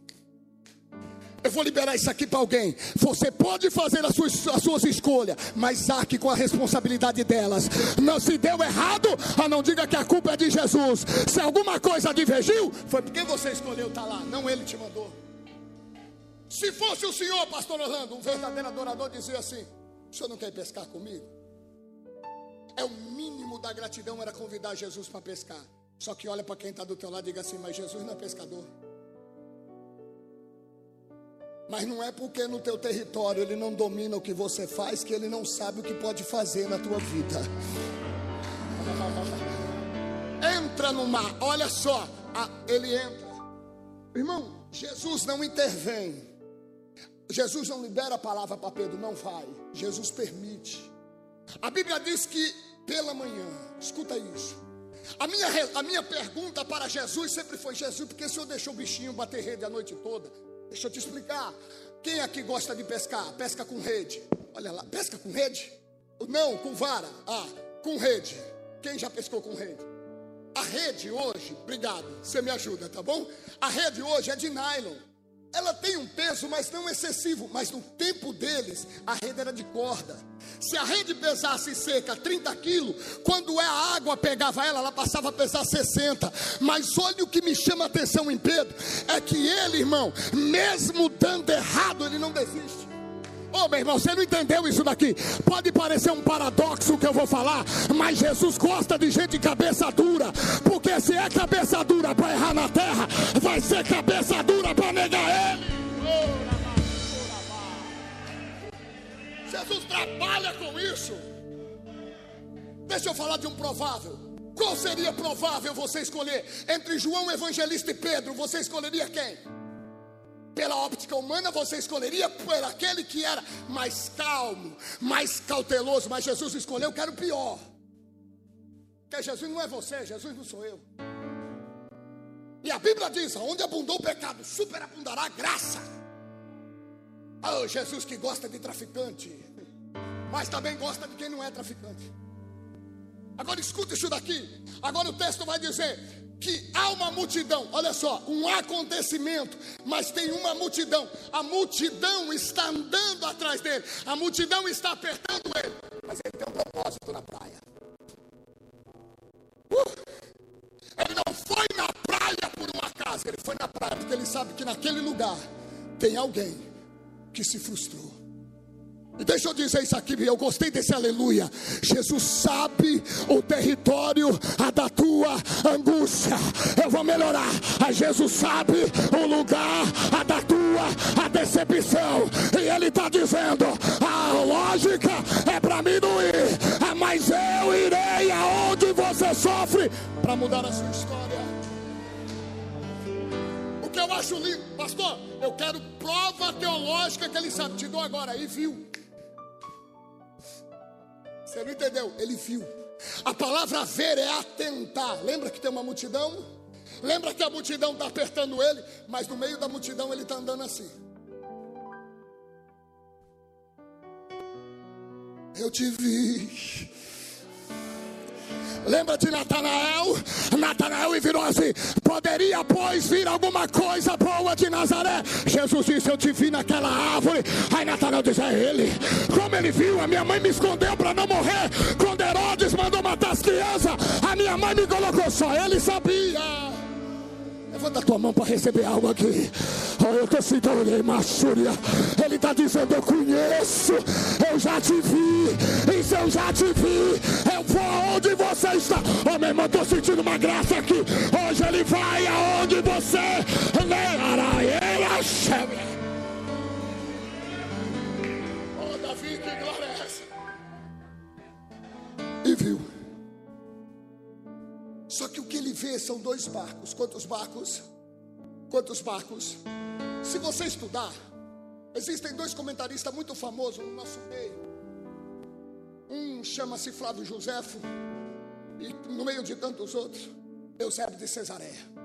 Eu vou liberar isso aqui para alguém. Você pode fazer as suas, as suas escolhas, mas arque com a responsabilidade delas. Não se deu errado, ah, não diga que a culpa é de Jesus. Se alguma coisa divergiu, foi porque você escolheu estar tá lá, não ele te mandou. Se fosse o senhor, pastor Orlando, um verdadeiro adorador, dizia assim: o senhor não quer pescar comigo? É o mínimo da gratidão era convidar Jesus para pescar. Só que olha para quem está do teu lado e diga assim: mas Jesus não é pescador. Mas não é porque no teu território ele não domina o que você faz que ele não sabe o que pode fazer na tua vida. Entra no mar, olha só, ele entra. Irmão, Jesus não intervém. Jesus não libera a palavra para Pedro, não vai. Jesus permite. A Bíblia diz que pela manhã, escuta isso. A minha, a minha pergunta para Jesus sempre foi: Jesus, porque o senhor deixou o bichinho bater rede a noite toda? Deixa eu te explicar. Quem aqui gosta de pescar? Pesca com rede. Olha lá, pesca com rede? Não, com vara. Ah, com rede. Quem já pescou com rede? A rede hoje, obrigado, você me ajuda, tá bom? A rede hoje é de nylon. Ela tem um peso, mas não excessivo. Mas no tempo deles, a rede era de corda. Se a rede pesasse seca 30 quilos, quando a água pegava ela, ela passava a pesar 60. Mas olha o que me chama a atenção em Pedro: é que ele, irmão, mesmo dando errado, ele não desiste. Oh, meu irmão, você não entendeu isso daqui? Pode parecer um paradoxo o que eu vou falar, mas Jesus gosta de gente cabeça dura, porque se é cabeça dura para errar na terra, vai ser cabeça dura para negar Ele. Jesus trabalha com isso. Deixa eu falar de um provável. Qual seria provável você escolher entre João Evangelista e Pedro? Você escolheria quem? Pela óptica humana, você escolheria por aquele que era mais calmo, mais cauteloso, mas Jesus escolheu o pior. Porque Jesus não é você, Jesus não sou eu. E a Bíblia diz: onde abundou o pecado, superabundará a graça. Oh, Jesus que gosta de traficante, mas também gosta de quem não é traficante. Agora escuta isso daqui. Agora o texto vai dizer: que há uma multidão, olha só, um acontecimento, mas tem uma multidão. A multidão está andando atrás dele, a multidão está apertando ele, mas ele tem um propósito na praia. Uh, ele não foi na praia por um acaso, ele foi na praia porque ele sabe que naquele lugar tem alguém que se frustrou. E deixa eu dizer isso aqui, eu gostei desse aleluia. Jesus sabe o território da tua angústia. Eu vou melhorar. A Jesus sabe o lugar da tua decepção. E Ele está dizendo: a lógica é para mim não ir, ah, mas eu irei aonde você sofre para mudar a sua história. O que eu acho lindo, pastor, eu quero prova teológica que ele sabe. Te dou agora aí, viu? Você não entendeu? Ele viu. A palavra ver é atentar. Lembra que tem uma multidão? Lembra que a multidão está apertando ele, mas no meio da multidão ele está andando assim. Eu te vi. Lembra de Natanael? Natanael virou assim: Poderia, pois, vir alguma coisa boa de Nazaré? Jesus disse: Eu te vi naquela árvore. Aí Natanael disse: É ele. Como ele viu, a minha mãe me escondeu para não morrer. Quando Herodes mandou matar as crianças, a minha mãe me colocou só. Ele sabia. Levanta a tua mão para receber algo aqui. Oh, eu estou sentindo Massúria. Ele está dizendo: Eu conheço, eu já te vi. Isso eu já te vi. Eu vou aonde você está. Oh, meu irmão, estou sentindo uma graça aqui. Hoje ele vai aonde você. Oh, Davi, que glória é? E viu. Só que o que ele vê são dois barcos. Quantos barcos? Quantos barcos? Se você estudar, existem dois comentaristas muito famosos no nosso meio. Um chama-se Flávio Joséfo, e no meio de tantos outros, Eusébio de Cesareia.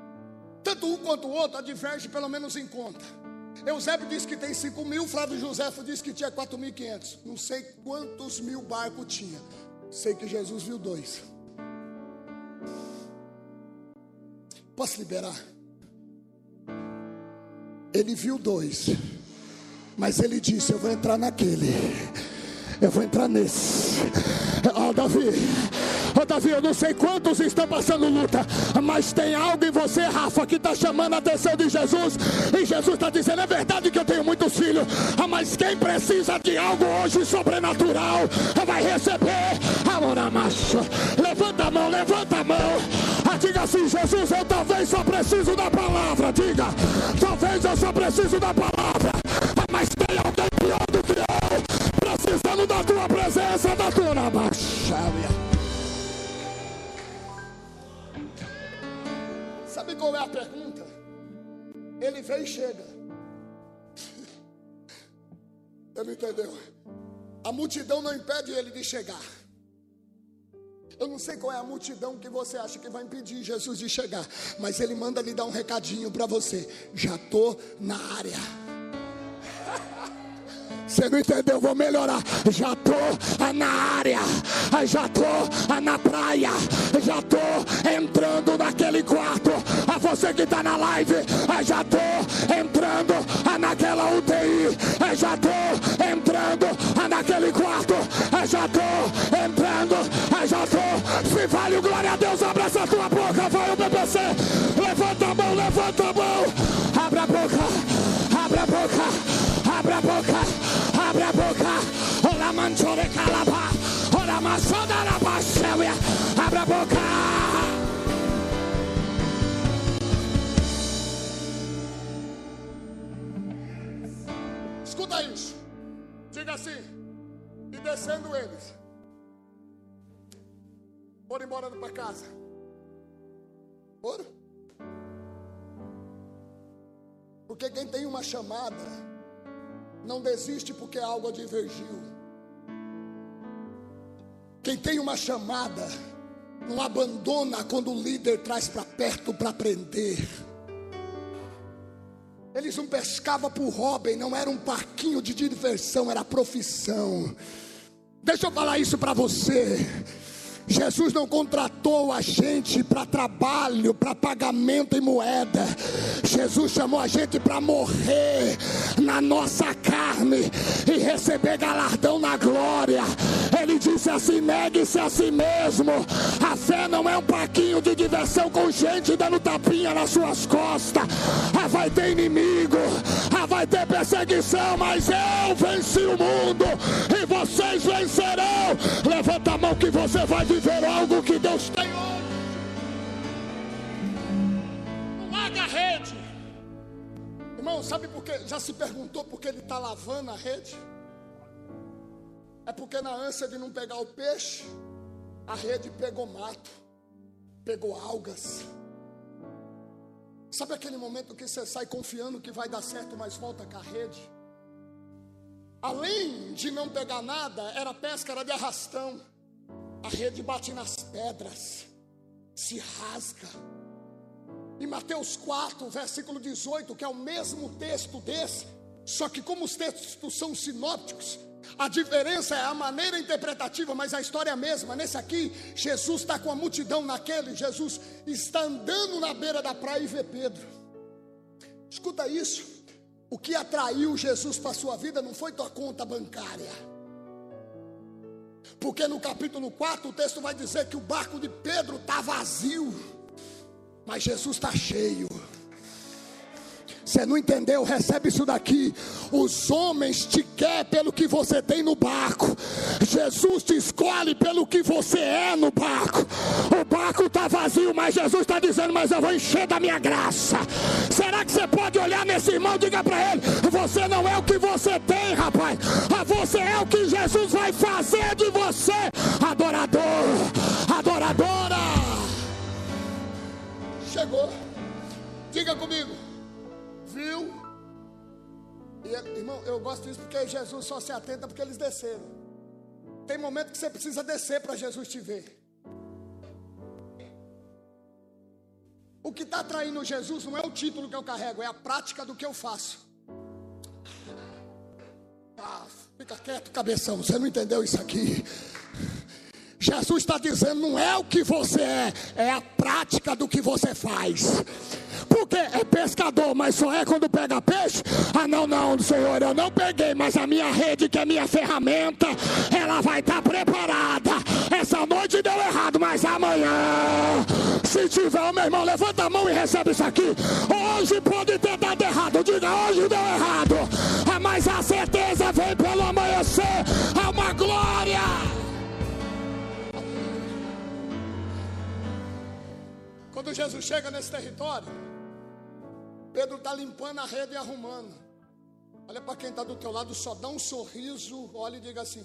Tanto um quanto o outro adverge pelo menos em conta. Eusébio diz que tem 5 mil, Flávio Joséfo diz que tinha 4.500. Não sei quantos mil barcos tinha. Sei que Jesus viu dois. Posso liberar? Ele viu dois, mas ele disse: Eu vou entrar naquele, eu vou entrar nesse. Ó, oh, Davi, oh, Davi, eu não sei quantos estão passando luta, mas tem algo em você, Rafa, que está chamando a atenção de Jesus. E Jesus está dizendo: É verdade que eu tenho muitos filhos, mas quem precisa de algo hoje sobrenatural vai receber. Amor, levanta a mão, levanta a mão. Diga assim, Jesus, eu talvez só preciso da palavra. Diga, talvez eu só preciso da palavra. Mas tem alguém pior do que eu, precisando da tua presença, da tua baixaria. Sabe qual é a pergunta? Ele vem e chega. Ele entendeu? A multidão não impede ele de chegar. Eu não sei qual é a multidão que você acha que vai impedir Jesus de chegar, mas ele manda lhe dar um recadinho para você. Já tô na área. Você não entendeu? Vou melhorar. Já tô na área, já tô na praia, já tô entrando naquele quarto. Você que tá na live, já tô entrando naquela UTI, já tô entrando naquele quarto, já tô entrando, já tô. Se vale o glória a Deus, abraça a tua boca, vai o BBC. Levanta a mão, levanta a mão, abre a boca, abre a boca, abre a boca, abre a boca. Olá, manchore calaba, olá, la baixéia, abre a boca. Escuta isso. Diga assim. E descendo eles. Foram embora para casa. Foram? Porque quem tem uma chamada não desiste porque algo divergiu. Quem tem uma chamada não abandona quando o líder traz para perto para aprender. Eles não pescavam por hobby, não era um parquinho de diversão, era profissão. Deixa eu falar isso para você. Jesus não contratou a gente para trabalho, para pagamento em moeda. Jesus chamou a gente para morrer na nossa carne e receber galardão na glória. Ele disse assim: negue-se a si mesmo. A fé não é um paquinho de diversão com gente dando tapinha nas suas costas. Ah, vai ter inimigo, ah, vai ter perseguição, mas eu venci o mundo e vocês vencerão. Levanta a mão que você vai viver algo que Deus tem hoje. Larga a rede. Irmão, sabe por que? Já se perguntou por que ele está lavando a rede? É porque na ânsia de não pegar o peixe, a rede pegou mato, pegou algas. Sabe aquele momento que você sai confiando que vai dar certo, mas volta com a rede? Além de não pegar nada, era pesca, era de arrastão. A rede bate nas pedras, se rasga. Em Mateus 4, versículo 18, que é o mesmo texto desse, só que como os textos são sinópticos, a diferença é a maneira interpretativa, mas a história é a mesma. Nesse aqui, Jesus está com a multidão, naquele, Jesus está andando na beira da praia e vê Pedro. Escuta isso. O que atraiu Jesus para a sua vida não foi tua conta bancária. Porque no capítulo 4 o texto vai dizer que o barco de Pedro está vazio, mas Jesus está cheio. Você não entendeu? Recebe isso daqui. Os homens te querem pelo que você tem no barco. Jesus te escolhe pelo que você é no barco. O barco está vazio, mas Jesus está dizendo: Mas eu vou encher da minha graça. Será que você pode olhar nesse irmão? Diga para ele: Você não é o que você tem, rapaz. Ah, você é o que Jesus vai fazer de você. Adorador, adoradora. Chegou. Diga comigo E, irmão, eu gosto disso porque Jesus só se atenta porque eles desceram. Tem momento que você precisa descer para Jesus te ver. O que está atraindo Jesus não é o título que eu carrego, é a prática do que eu faço. Ah, fica quieto, cabeção, você não entendeu isso aqui. Jesus está dizendo: não é o que você é, é a prática do que você faz. Porque é pescador, mas só é quando pega peixe? Ah, não, não, Senhor, eu não peguei, mas a minha rede, que é minha ferramenta, ela vai estar tá preparada. Essa noite deu errado, mas amanhã, se tiver, meu irmão, levanta a mão e recebe isso aqui. Hoje pode ter dado errado, diga hoje deu errado, ah, mas a certeza vem pelo amanhecer. Há uma glória. Quando Jesus chega nesse território, Pedro está limpando a rede e arrumando. Olha para quem está do teu lado, só dá um sorriso, olha e diga assim: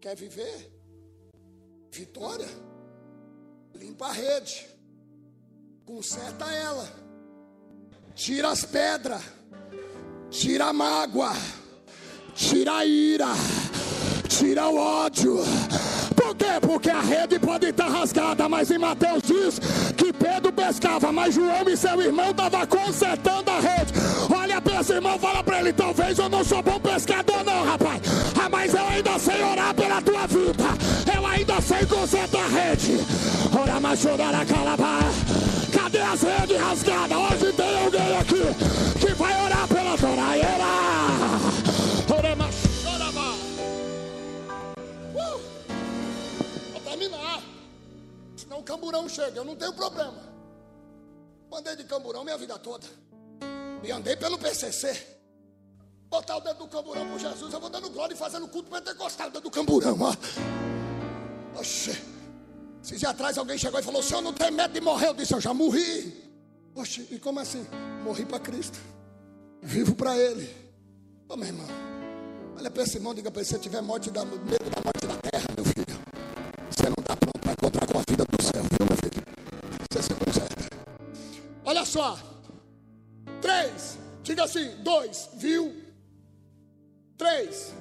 quer viver? Vitória? Limpa a rede, conserta ela, tira as pedras, tira a mágoa, tira a ira, tira o ódio. Por quê? Porque a rede pode estar rasgada, mas em Mateus diz que Pedro pescava, mas João e seu irmão estavam consertando a rede. Olha a pessoa os irmãos falam para ele: talvez eu não sou bom pescador, não, rapaz. Ah, mas eu ainda sei orar pela tua vida. Eu ainda sei consertar a rede. Ora, mas chorar a calabar. Cadê as redes rasgadas? Hoje tem alguém aqui que vai orar pela toraieira. Ora, mas chorava. Uh! Vou terminar. Senão o camburão chega, eu não tenho problema. Andei de camburão minha vida toda. E andei pelo PCC. Botar o dedo do camburão por Jesus, eu vou dando glória e fazendo culto pentecostal dentro do camburão, ó. Oxê. Esses dias atrás alguém chegou e falou: senhor não tem medo de morrer? Eu disse: Eu já morri. Oxe, e como assim? Morri para Cristo. Vivo para Ele. Ô meu irmão, olha para esse irmão, diga para ele: se tiver morte da, medo da morte da terra, meu filho, você não está pronto para encontrar com a vida do céu, viu, meu filho? Você se conserta. Olha só. Três. Diga assim: dois. Viu? Três.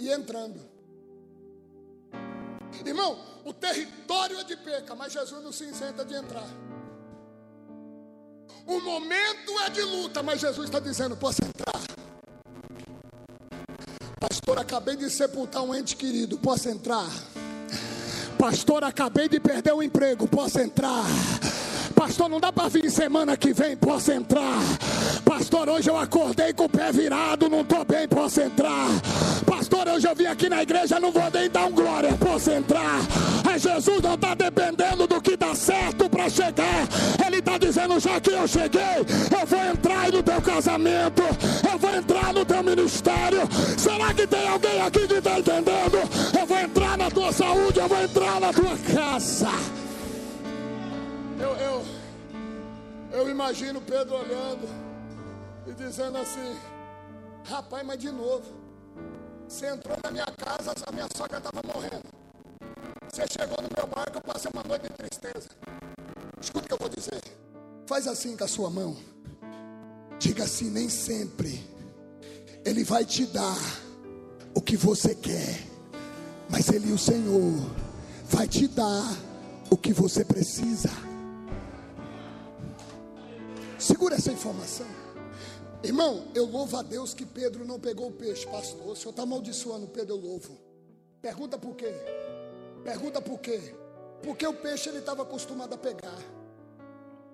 E entrando. Irmão, o território é de peca, mas Jesus não se isenta de entrar. O momento é de luta, mas Jesus está dizendo: posso entrar. Pastor, acabei de sepultar um ente querido, posso entrar. Pastor, acabei de perder o emprego, posso entrar. Pastor, não dá para vir semana que vem, posso entrar. Pastor, hoje eu acordei com o pé virado, não estou bem, posso entrar. Pastor, hoje eu vim aqui na igreja, não vou nem dar um glória, posso entrar. É Jesus não está dependendo do que dá certo para chegar. Ele está dizendo, já que eu cheguei, eu vou entrar no teu casamento, eu vou entrar no teu ministério. Será que tem alguém aqui que está entendendo? Eu vou entrar na tua saúde, eu vou entrar na tua casa. Eu, eu, eu imagino Pedro olhando e dizendo assim: Rapaz, mas de novo, você entrou na minha casa, a minha sogra estava morrendo. Você chegou no meu barco, eu passei uma noite de tristeza. Escuta o que eu vou dizer. Faz assim com a sua mão. Diga assim: nem sempre Ele vai te dar o que você quer, mas Ele, o Senhor, vai te dar o que você precisa. Segura essa informação. Irmão, eu louvo a Deus que Pedro não pegou o peixe, pastor. O senhor está amaldiçoando Pedro, eu louvo. Pergunta por quê? Pergunta por quê? Porque o peixe ele estava acostumado a pegar.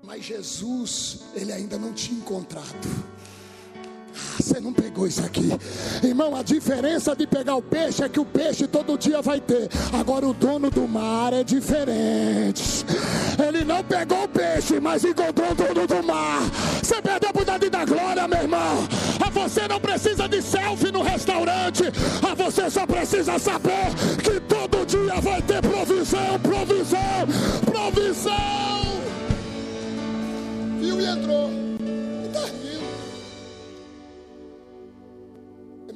Mas Jesus, ele ainda não tinha encontrado. Você não pegou isso aqui, irmão. A diferença de pegar o peixe é que o peixe todo dia vai ter. Agora, o dono do mar é diferente. Ele não pegou o peixe, mas encontrou o dono do mar. Você perdeu a oportunidade da glória, meu irmão. Ah, Você não precisa de selfie no restaurante. Ah, Você só precisa saber que todo dia vai ter provisão, provisão, provisão. Viu e entrou.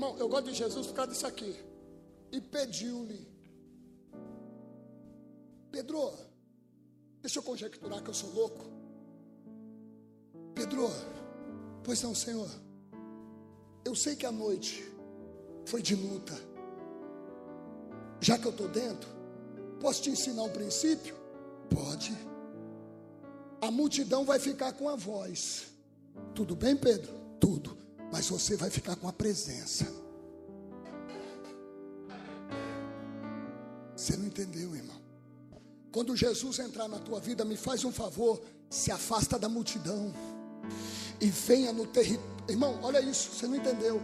Irmão, eu gosto de Jesus por causa disso aqui. E pediu-lhe. Pedro, deixa eu conjecturar que eu sou louco. Pedro, pois não, Senhor. Eu sei que a noite foi de luta. Já que eu estou dentro, posso te ensinar um princípio? Pode. A multidão vai ficar com a voz. Tudo bem, Pedro? Tudo. Mas você vai ficar com a presença. Você não entendeu, irmão? Quando Jesus entrar na tua vida, me faz um favor, se afasta da multidão e venha no território. Irmão, olha isso, você não entendeu.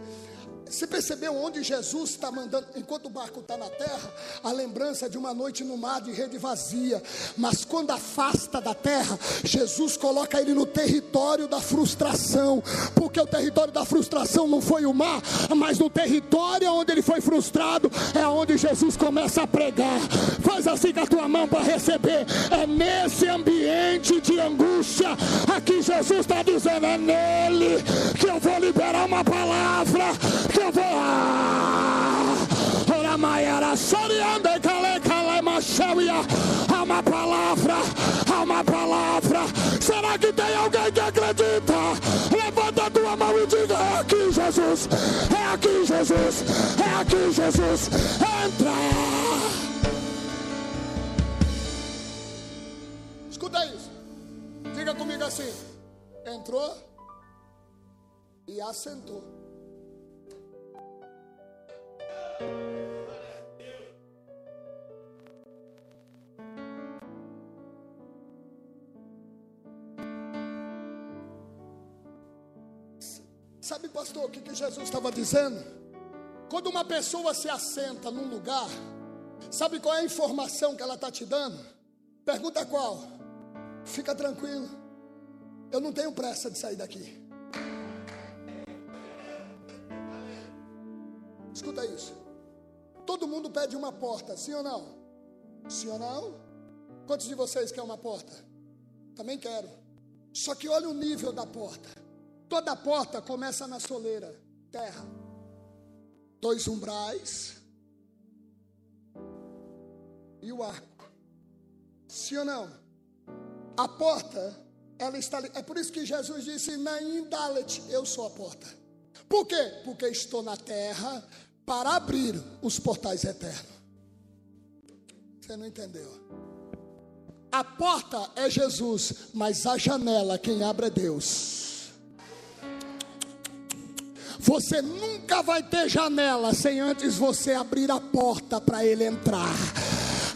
Você percebeu onde Jesus está mandando, enquanto o barco está na terra, a lembrança de uma noite no mar de rede vazia. Mas quando afasta da terra, Jesus coloca ele no território da frustração. Porque o território da frustração não foi o mar, mas no território onde ele foi frustrado, é onde Jesus começa a pregar. Faz assim com a tua mão para receber. É nesse ambiente de angústia, aqui Jesus está dizendo: é nele que eu vou liberar uma palavra Há uma palavra, há uma palavra. Será que tem alguém que acredita? Levanta a tua mão e diga: É aqui, Jesus. É aqui, Jesus. É aqui, Jesus. Entra. Escuta isso. Diga comigo assim. Entrou. e assentou. Sabe, pastor, o que, que Jesus estava dizendo? Quando uma pessoa se assenta num lugar, sabe qual é a informação que ela está te dando? Pergunta qual? Fica tranquilo, eu não tenho pressa de sair daqui. Escuta isso. Todo mundo pede uma porta, sim ou não? Sim ou não? Quantos de vocês querem uma porta? Também quero. Só que olha o nível da porta. Toda porta começa na soleira, terra. Dois umbrais e o arco. Sim ou não? A porta, ela está ali. É por isso que Jesus disse: Na indalet, eu sou a porta. Por quê? Porque estou na terra para abrir os portais eternos. Você não entendeu? A porta é Jesus, mas a janela quem abre é Deus. Você nunca vai ter janela sem antes você abrir a porta para ele entrar.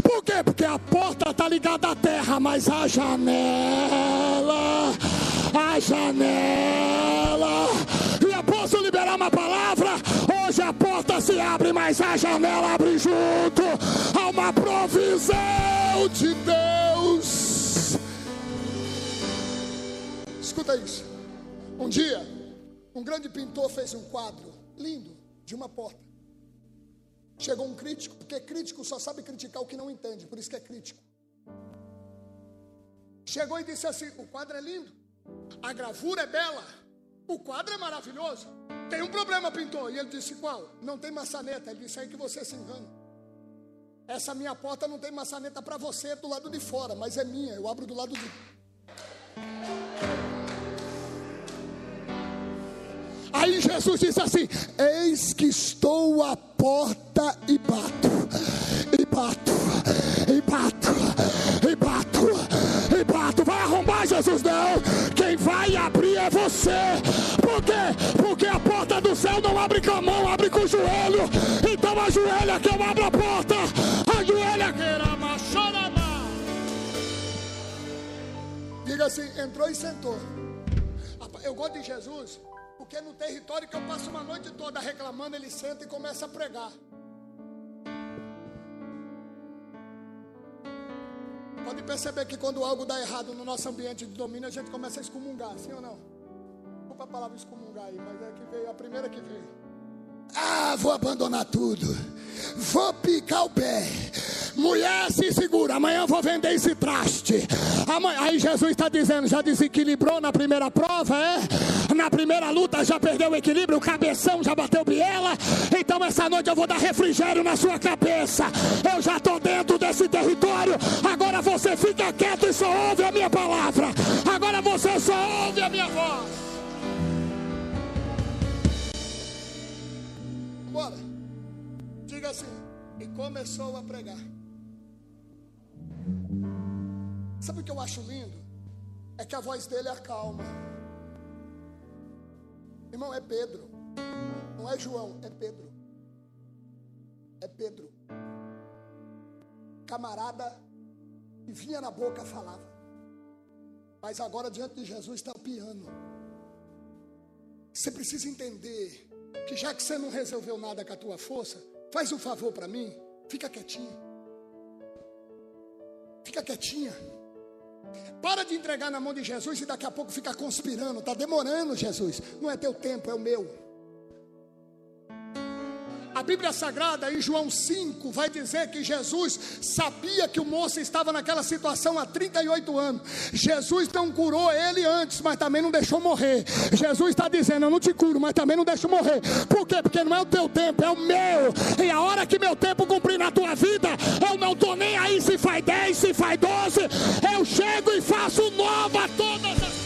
Por quê? Porque a porta está ligada à terra, mas a janela, a janela. E eu posso liberar uma palavra? Hoje a porta se abre, mas a janela abre junto. Há uma provisão de Deus. Escuta isso. Um dia, um grande pintor fez um quadro lindo de uma porta. Chegou um crítico, porque crítico só sabe criticar o que não entende, por isso que é crítico. Chegou e disse assim: o quadro é lindo, a gravura é bela, o quadro é maravilhoso. Tem um problema, pintor. E ele disse: qual? Não tem maçaneta. Ele disse: é aí que você se engana. Essa minha porta não tem maçaneta para você do lado de fora, mas é minha, eu abro do lado de. Aí Jesus disse assim: Eis que estou à porta e bato, e bato, e bato, e bato, e bato. Vai arrombar, Jesus? Não. Quem vai abrir é você. Por quê? Porque a céu não abre com a mão, abre com o joelho. Então ajoelha que eu abro a porta. Ajoelha Diga assim: entrou e sentou. Eu gosto de Jesus porque no território que eu passo uma noite toda reclamando, ele senta e começa a pregar. Pode perceber que quando algo dá errado no nosso ambiente de domínio, a gente começa a excomungar, sim ou não? Desculpa a palavra excomungar aí, mas é que veio a primeira que veio. Ah, vou abandonar tudo. Vou picar o pé. Mulher, se segura. Amanhã vou vender esse traste. Amanhã, aí Jesus está dizendo: já desequilibrou na primeira prova, é? Na primeira luta já perdeu o equilíbrio. O cabeção já bateu biela. Então essa noite eu vou dar refrigério na sua cabeça. Eu já estou dentro desse território. Agora você fica quieto e só ouve a minha palavra. Agora você só ouve a minha voz. Bora. Diga assim. E começou a pregar. Sabe o que eu acho lindo? É que a voz dele é calma. Irmão, é Pedro. Não é João, é Pedro. É Pedro. Camarada que vinha na boca falava. Mas agora diante de Jesus está o piano. Você precisa entender que já que você não resolveu nada com a tua força, faz um favor para mim, fica quietinho. Fica quietinha. Para de entregar na mão de Jesus e daqui a pouco fica conspirando. Está demorando, Jesus. Não é teu tempo, é o meu. A Bíblia Sagrada, em João 5, vai dizer que Jesus sabia que o moço estava naquela situação há 38 anos. Jesus não curou ele antes, mas também não deixou morrer. Jesus está dizendo: Eu não te curo, mas também não deixo morrer. Por quê? Porque não é o teu tempo, é o meu. E a hora que meu tempo cumprir na tua vida, eu não estou nem aí se faz 10, se faz 12. Eu chego e faço nova todas as coisas.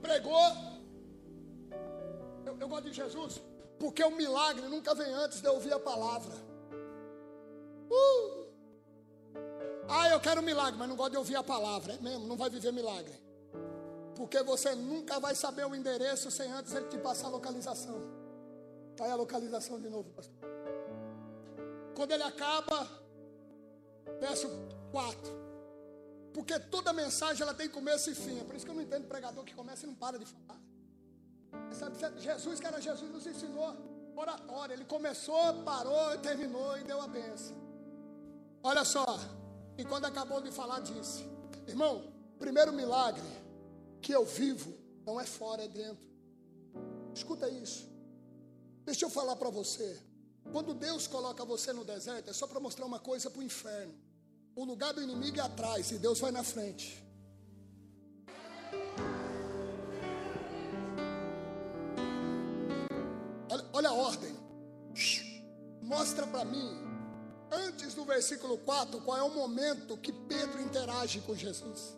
Pregou eu gosto de Jesus, porque o milagre nunca vem antes de eu ouvir a palavra. Uh! Ah, eu quero milagre, mas não gosta de ouvir a palavra. É mesmo, não vai viver milagre. Porque você nunca vai saber o endereço sem antes ele te passar a localização. Está aí a localização de novo, pastor. Quando ele acaba, verso 4. Porque toda mensagem ela tem começo e fim. É por isso que eu não entendo pregador que começa e não para de falar. Jesus, que era Jesus, nos ensinou oratória. Ele começou, parou, terminou e deu a benção. Olha só. E quando acabou de falar, disse: Irmão, primeiro milagre que eu vivo não é fora, é dentro. Escuta isso. Deixa eu falar para você. Quando Deus coloca você no deserto, é só para mostrar uma coisa para o inferno. O lugar do inimigo é atrás e Deus vai na frente. Ordem. Mostra para mim, antes do versículo 4, qual é o momento que Pedro interage com Jesus.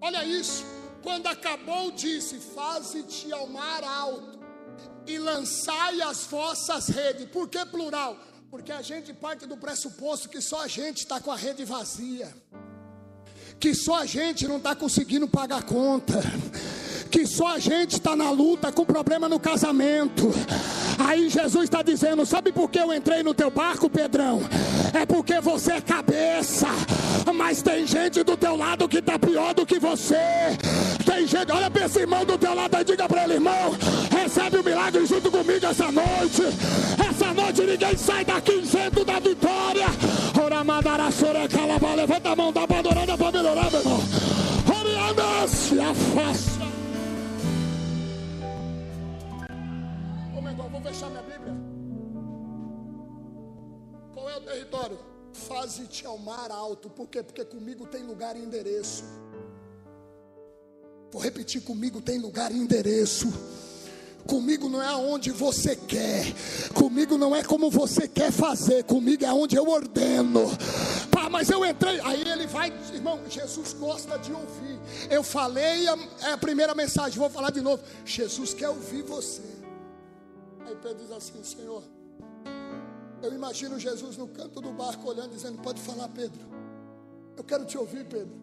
Olha isso. Quando acabou, disse: Faze-te ao mar alto e lançai as vossas redes. Por que plural? Porque a gente parte do pressuposto que só a gente está com a rede vazia, que só a gente não está conseguindo pagar conta que só a gente está na luta com problema no casamento. Aí Jesus está dizendo: Sabe por que eu entrei no teu barco, Pedrão? É porque você é cabeça, mas tem gente do teu lado que está pior do que você. Tem gente, olha para esse irmão do teu lado e diga para ele: irmão, recebe o milagre junto comigo essa noite. Essa noite ninguém sai daqui isento da vitória. Levanta a mão, adorar, dá para melhorar, meu irmão. Oriana, se afasta. Fechar minha Bíblia. Qual é o território? Faze-te ao mar alto. Por quê? Porque comigo tem lugar e endereço. Vou repetir: comigo tem lugar e endereço. Comigo não é aonde você quer, comigo não é como você quer fazer, comigo é onde eu ordeno. Pá, mas eu entrei, aí ele vai, irmão, Jesus gosta de ouvir. Eu falei a, é a primeira mensagem, vou falar de novo. Jesus quer ouvir você. Aí Pedro diz assim: Senhor, eu imagino Jesus no canto do barco olhando, dizendo: Pode falar, Pedro. Eu quero te ouvir, Pedro.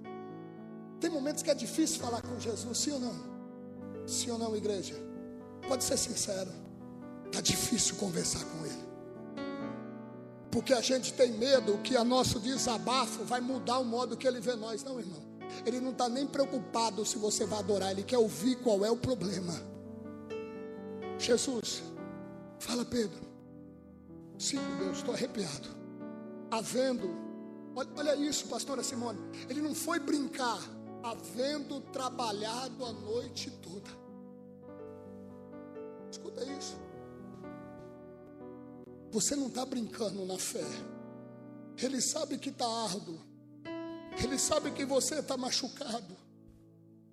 Tem momentos que é difícil falar com Jesus, sim ou não? Sim ou não, igreja? Pode ser sincero. Está difícil conversar com Ele. Porque a gente tem medo que a nosso desabafo vai mudar o modo que Ele vê nós. Não, irmão. Ele não está nem preocupado se você vai adorar. Ele quer ouvir qual é o problema. Jesus, Fala, Pedro. Sim, Deus, estou arrepiado. Havendo, olha, olha isso, pastora Simone. Ele não foi brincar, havendo trabalhado a noite toda. Escuta isso. Você não está brincando na fé. Ele sabe que está árduo. Ele sabe que você está machucado.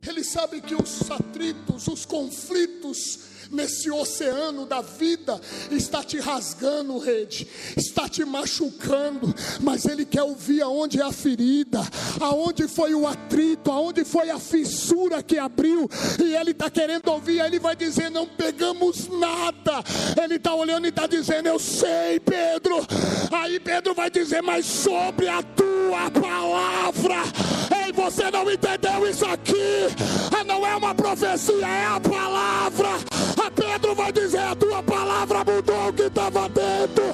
Ele sabe que os atritos, os conflitos nesse oceano da vida está te rasgando, rede, está te machucando, mas Ele quer ouvir aonde é a ferida, aonde foi o atrito, aonde foi a fissura que abriu, e Ele está querendo ouvir. Ele vai dizer: Não pegamos nada. Ele está olhando e está dizendo: Eu sei, Pedro. Aí Pedro vai dizer: Mas sobre a tua palavra, você não entendeu isso aqui? Ah, não é uma profecia, é a palavra. A Pedro vai dizer: A tua palavra mudou o que estava dentro.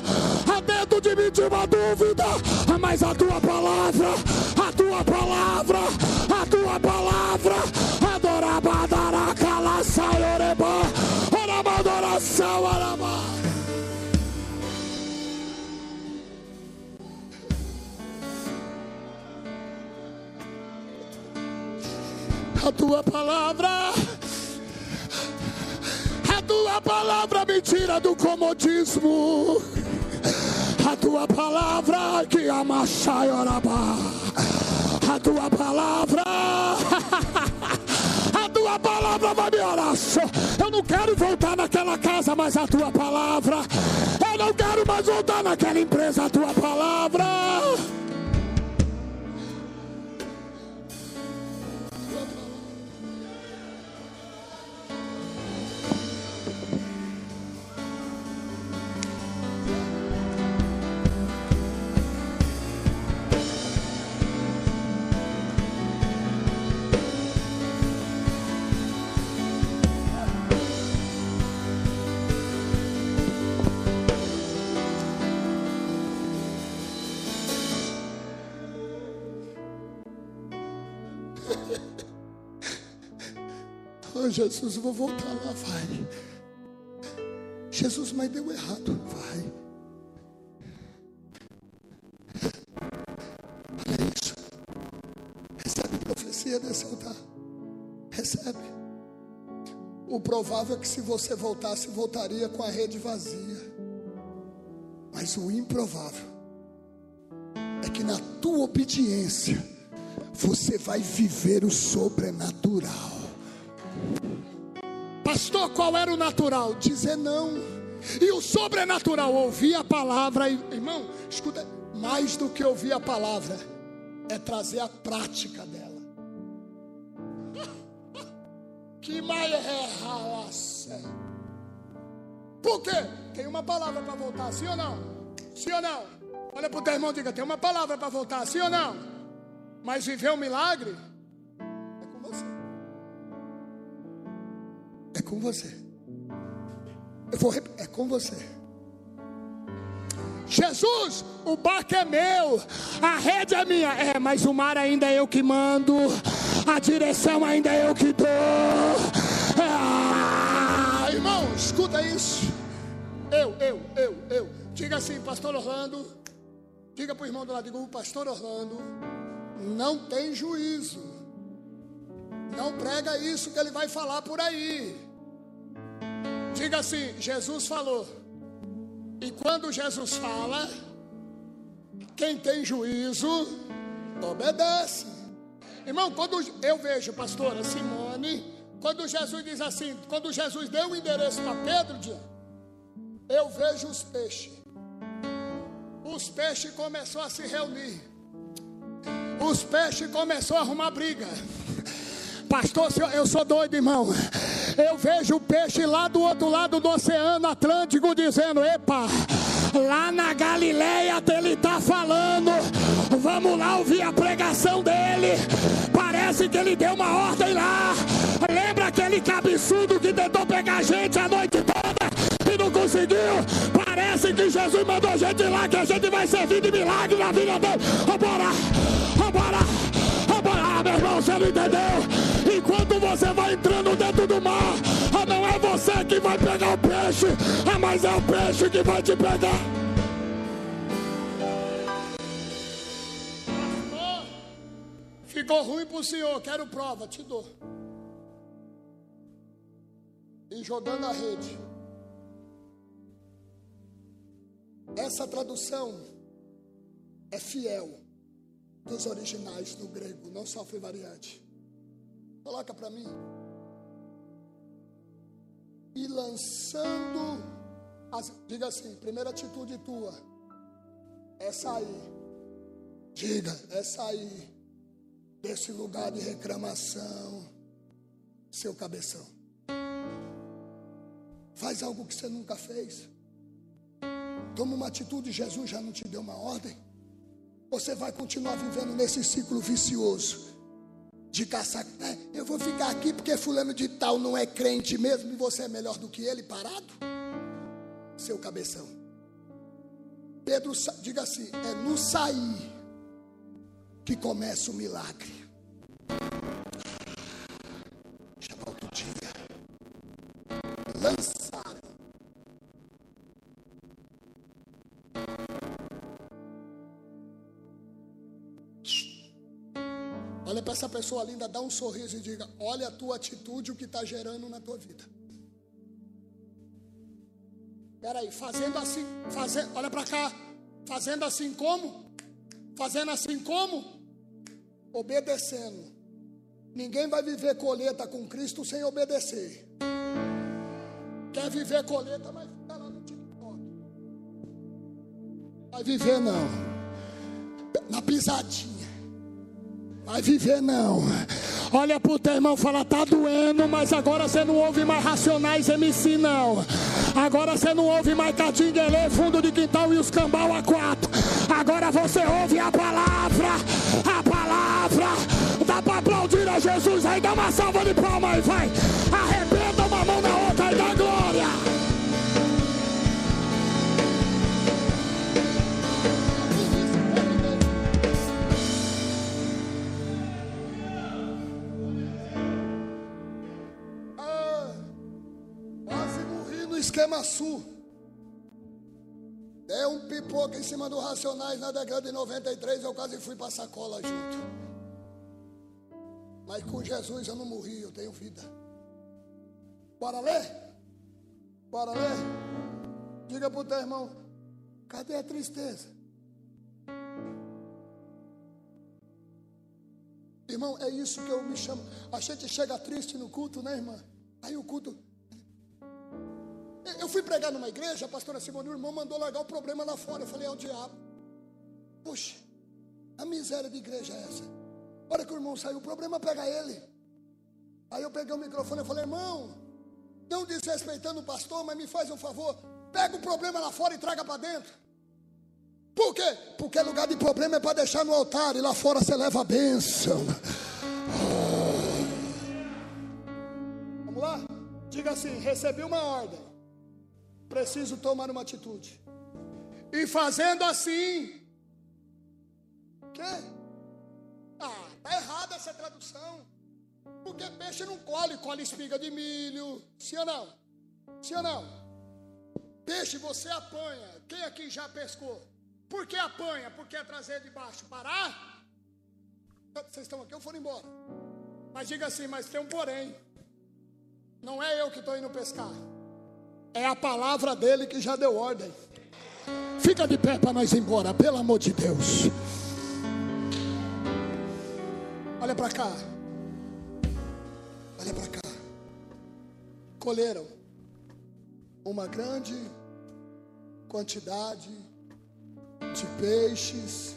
A dentro de mim tinha uma dúvida, mas a tua palavra, a tua palavra, a tua palavra, adorabadara calaçaioreba, orabadoração, a tua palavra. A tua palavra me tira do comodismo. A tua palavra que amachai orabá. A tua palavra. A tua palavra vai me orar. Eu não quero voltar naquela casa, mas a tua palavra. Eu não quero mais voltar naquela empresa, a tua palavra. Oh, Jesus, vou voltar lá, vai. Jesus, mas deu errado, vai. Olha isso. Recebe profecia desse altar. Recebe. O provável é que se você voltasse, voltaria com a rede vazia. Mas o improvável é que na tua obediência você vai viver o sobrenatural. Pastor, qual era o natural? Dizer não. E o sobrenatural, ouvir a palavra. Irmão, escuta, mais do que ouvir a palavra, é trazer a prática dela. Que mais é Por quê? Tem uma palavra para voltar, sim ou não? Sim ou não? Olha para o teu irmão e diga: tem uma palavra para voltar, sim ou não? Mas viver um milagre com você. Eu vou é com você. Jesus, o barco é meu, a rede é minha. É, mas o mar ainda é eu que mando, a direção ainda é eu que dou. Ah, irmão, escuta isso. Eu, eu, eu, eu. Diga assim, pastor Orlando. Diga para o irmão do lado, diga, o pastor Orlando não tem juízo. Não prega isso que ele vai falar por aí. Diga assim: Jesus falou. E quando Jesus fala, quem tem juízo, obedece. Irmão, quando eu vejo, pastora Simone, quando Jesus diz assim, quando Jesus deu o endereço para Pedro, eu vejo os peixes. Os peixes começou a se reunir. Os peixes começou a arrumar briga. Pastor, eu sou doido, irmão. Eu vejo o peixe lá do outro lado do Oceano Atlântico dizendo: Epa, lá na Galileia ele está falando. Vamos lá ouvir a pregação dele. Parece que ele deu uma ordem lá. Lembra aquele cabeçudo que tentou pegar gente a noite toda e não conseguiu? Parece que Jesus mandou gente lá que a gente vai servir de milagre na vida dele. Vambora, vambora, vambora, ah, meu irmão, você não entendeu? Enquanto você vai entrando dentro do mar, ah, não é você que vai pegar o peixe, ah, mas é o peixe que vai te pegar. Ficou ruim para o senhor, quero prova, te dou. E jogando a rede. Essa tradução é fiel dos originais do grego, não sofre variante. Coloca para mim. E lançando, as, diga assim, primeira atitude tua é sair. Diga, é sair desse lugar de reclamação, seu cabeção. Faz algo que você nunca fez. Toma uma atitude, Jesus já não te deu uma ordem. Você vai continuar vivendo nesse ciclo vicioso de caçar. É, eu vou ficar aqui porque fulano de tal não é crente mesmo e você é melhor do que ele parado? Seu cabeção. Pedro, diga assim: é no sair que começa o milagre. Olha para essa pessoa linda, dá um sorriso e diga: Olha a tua atitude, o que está gerando na tua vida. Espera aí, fazendo assim, fazendo, olha para cá, fazendo assim como? Fazendo assim como? obedecendo. Ninguém vai viver colheita com Cristo sem obedecer. Quer viver colheita, mas fica lá no TikTok. Vai viver não. Na pisadinha. Vai viver não. Olha pro teu irmão e fala, tá doendo, mas agora você não ouve mais Racionais MC não. Agora você não ouve mais Catinguelê, fundo de quintal e os cambal a quatro. Agora você ouve a palavra, a palavra. Dá para aplaudir a Jesus aí, dá uma salva de palmas e vai. Arrebenta uma mão na outra sul. Deu um pipoco em cima do Racionais na década de 93, eu quase fui para sacola junto. Mas com Jesus eu não morri, eu tenho vida. Bora ler? Bora ler? Diga para o teu irmão, cadê a tristeza? Irmão, é isso que eu me chamo. A gente chega triste no culto, né, irmã? Aí o culto. Eu fui pregar numa igreja, a pastora Simone, o irmão mandou largar o problema lá fora. Eu falei, é o diabo. Puxa, a miséria de igreja é essa. A hora que o irmão saiu, o problema pega ele. Aí eu peguei o microfone e falei, irmão, não desrespeitando o pastor, mas me faz um favor, pega o problema lá fora e traga para dentro. Por quê? Porque lugar de problema é para deixar no altar e lá fora você leva a bênção. Vamos lá? Diga assim: recebi uma ordem, preciso tomar uma atitude. E fazendo assim, quê? Ah, tá errada essa tradução. Porque peixe não colhe, colhe espiga de milho. Sim ou não? Sim ou não? Peixe você apanha. Quem aqui já pescou? Por que apanha? Porque é trazer de baixo. Parar? Vocês estão aqui ou foram embora? Mas diga assim, mas tem um porém. Não é eu que estou indo pescar. É a palavra dele que já deu ordem. Fica de pé para nós ir embora, pelo amor de Deus. Olha para cá. Olha para cá. Colheram uma grande quantidade de peixes.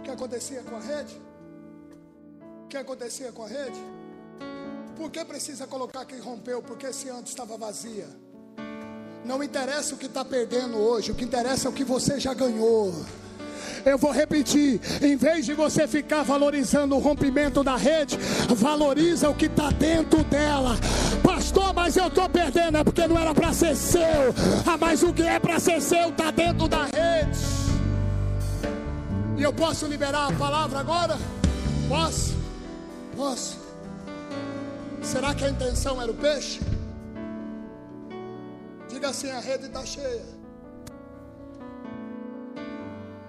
O que acontecia com a rede? O que acontecia com a rede? Por que precisa colocar quem rompeu? Porque se antes estava vazia. Não interessa o que está perdendo hoje, o que interessa é o que você já ganhou. Eu vou repetir: em vez de você ficar valorizando o rompimento da rede, valoriza o que está dentro dela. Pastor, mas eu estou perdendo, é porque não era para ser seu. Ah, mas o que é para ser seu está dentro da rede. E eu posso liberar a palavra agora? Posso? Posso? Será que a intenção era o peixe? Diga assim: a rede está cheia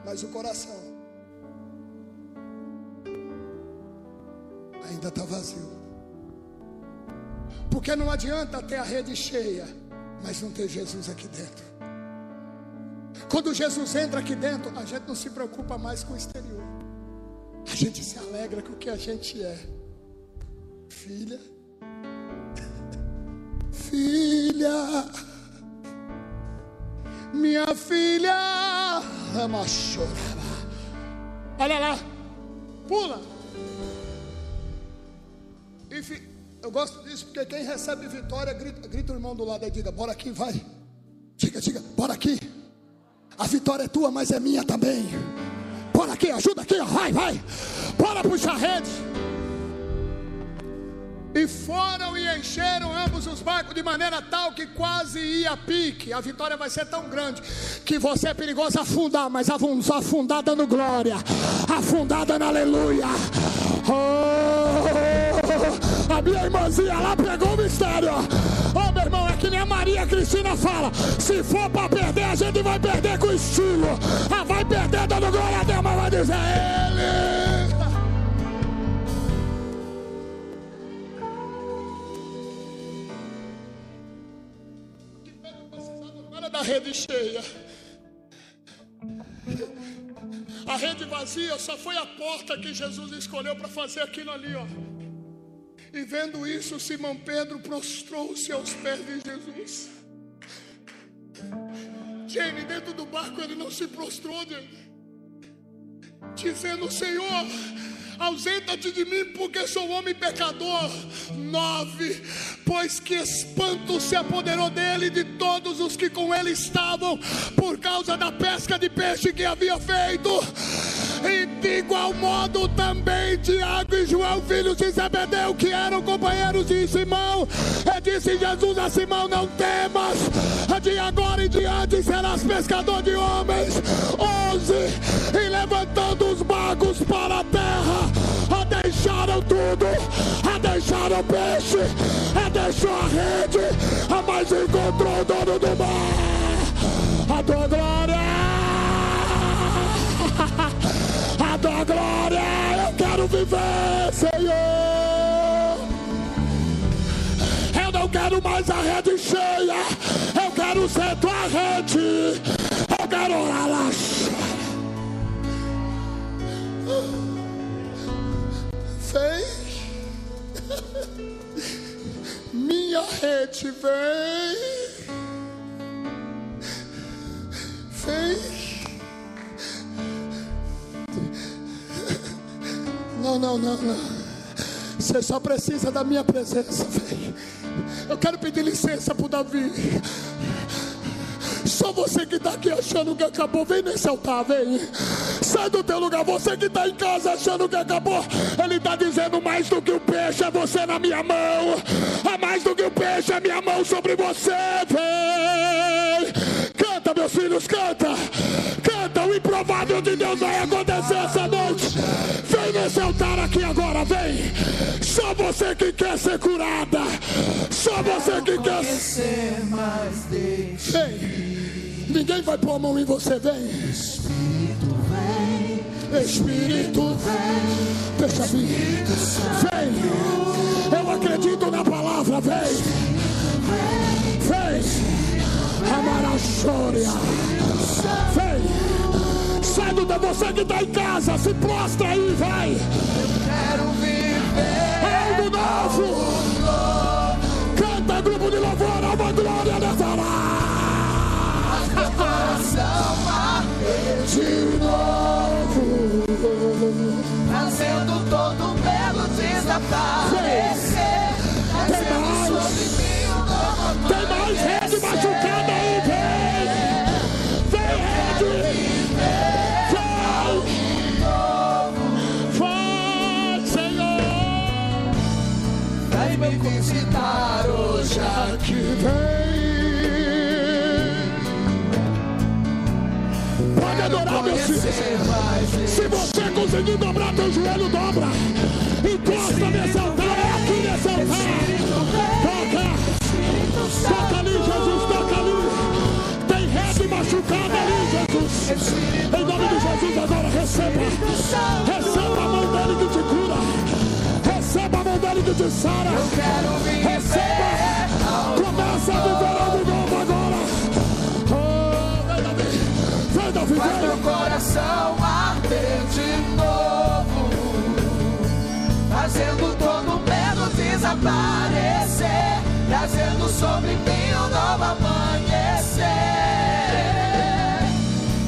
mas o coração ainda está vazio. Porque não adianta ter a rede cheia, mas não ter Jesus aqui dentro. Quando Jesus entra aqui dentro, a gente não se preocupa mais com o exterior. A gente se alegra com o que a gente é. Filha, filha, minha filha Olha lá, pula. Enfim, eu gosto disso porque quem recebe vitória grita, grita o irmão do lado e diga: Bora aqui, vai. Diga, diga, bora aqui. A vitória é tua, mas é minha também. Bora aqui, ajuda aqui, vai, vai. Bora puxar rede. E foram e encheram ambos os barcos de maneira tal que quase ia pique. A vitória vai ser tão grande que você é perigoso afundar, mas afundar dando glória, afundada na aleluia. Oh, a minha irmãzinha lá pegou o mistério. Oh, meu irmão, é que nem a Maria Cristina fala: se for para perder, a gente vai perder com estilo. Ah, vai perder dando glória a Deus, mas vai dizer Ele. Rede cheia. A rede vazia só foi a porta que Jesus escolheu para fazer aquilo ali, ó. E vendo isso, Simão Pedro prostrou-se aos pés de Jesus. Jane, dentro do barco ele não se prostrou, Jane. Dizendo, Senhor, ausenta-te de mim, porque sou homem pecador. Nove, pois que espanto se apoderou dele e de todos os que com ele estavam, por causa da pesca de peixe que havia feito. E de igual modo também Tiago e João, filhos de Zebedeu, que eram companheiros de Simão. E disse Jesus a Simão: Não temas, de agora em diante serás pescador de homens. Onze, e levantando os bagos para a terra, a deixaram tudo, a deixaram o peixe, é deixou a rede, a mais encontrou o dono do mar. A tua glória, a tua glória, eu quero viver, Senhor. Eu não quero mais a rede cheia, eu quero ser tua rede, eu quero orar lá. Vem, minha rede vem, vem. Não, não, não, não. Você só precisa da minha presença, vem. Eu quero pedir licença pro Davi. Só você que está aqui achando que acabou, vem nesse altar, vem. Sai do teu lugar, você que está em casa achando que acabou. Ele está dizendo mais do que o peixe é você na minha mão. É mais do que o peixe é minha mão sobre você, vem. Canta, meus filhos, canta. Canta, o improvável de Deus vai acontecer essa noite. Vem nesse altar aqui agora, vem. Só você que quer ser curada. Só você que quer ser mais de Vem. Ninguém vai pôr a mão em você, vem. Espírito vem, Espírito vem, Deixa vir. Vem. Eu acredito na palavra, vem. Vem. Amarachória. Vem. Sai do você que está em casa, se prostra aí, vai. quero viver Algo novo. Canta, grupo de louvor, alma glória nessa hora. De novo. trazendo todo medo desaparecer, Se você conseguir dobrar teu joelho, dobra! Encosta nesse altar, é aqui nesse altar! Toca! Toca ali, Jesus, toca ali! Tem rede machucada ali, Jesus! Em nome de Jesus, agora receba! Receba a mão dele que te cura! Receba a mão dele que te sara! Receba! Começa a viver algo novo coração arder de novo, fazendo todo medo desaparecer, trazendo sobre mim um novo amanhecer.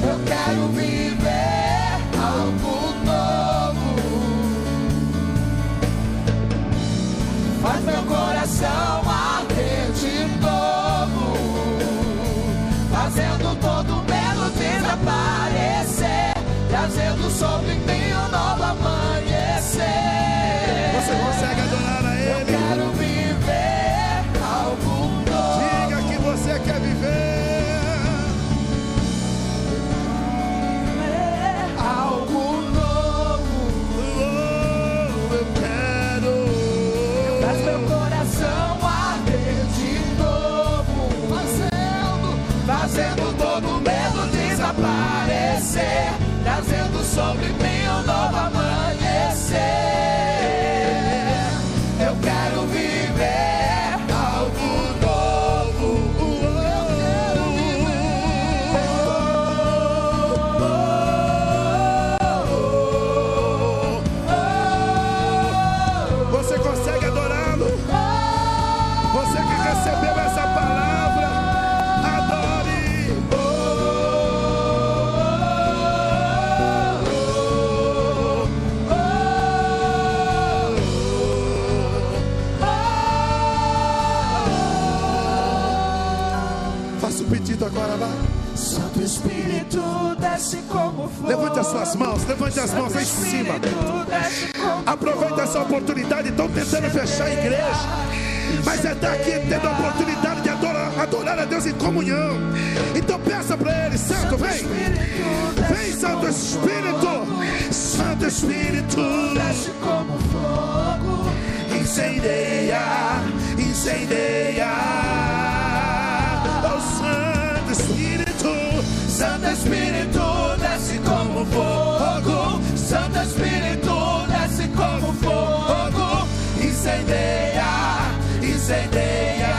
Eu quero viver Espírito desce como fogo. Levante as suas mãos, levante as mãos em cima. Aproveite essa oportunidade. Estão tentando fechar a igreja, mas é daqui tendo a oportunidade de adorar, adorar a Deus em comunhão. Então peça para Ele, Santo, vem, vem, Santo Espírito, Santo Espírito. desce como fogo. incendeia, incendeia. Incendeia, incendeia.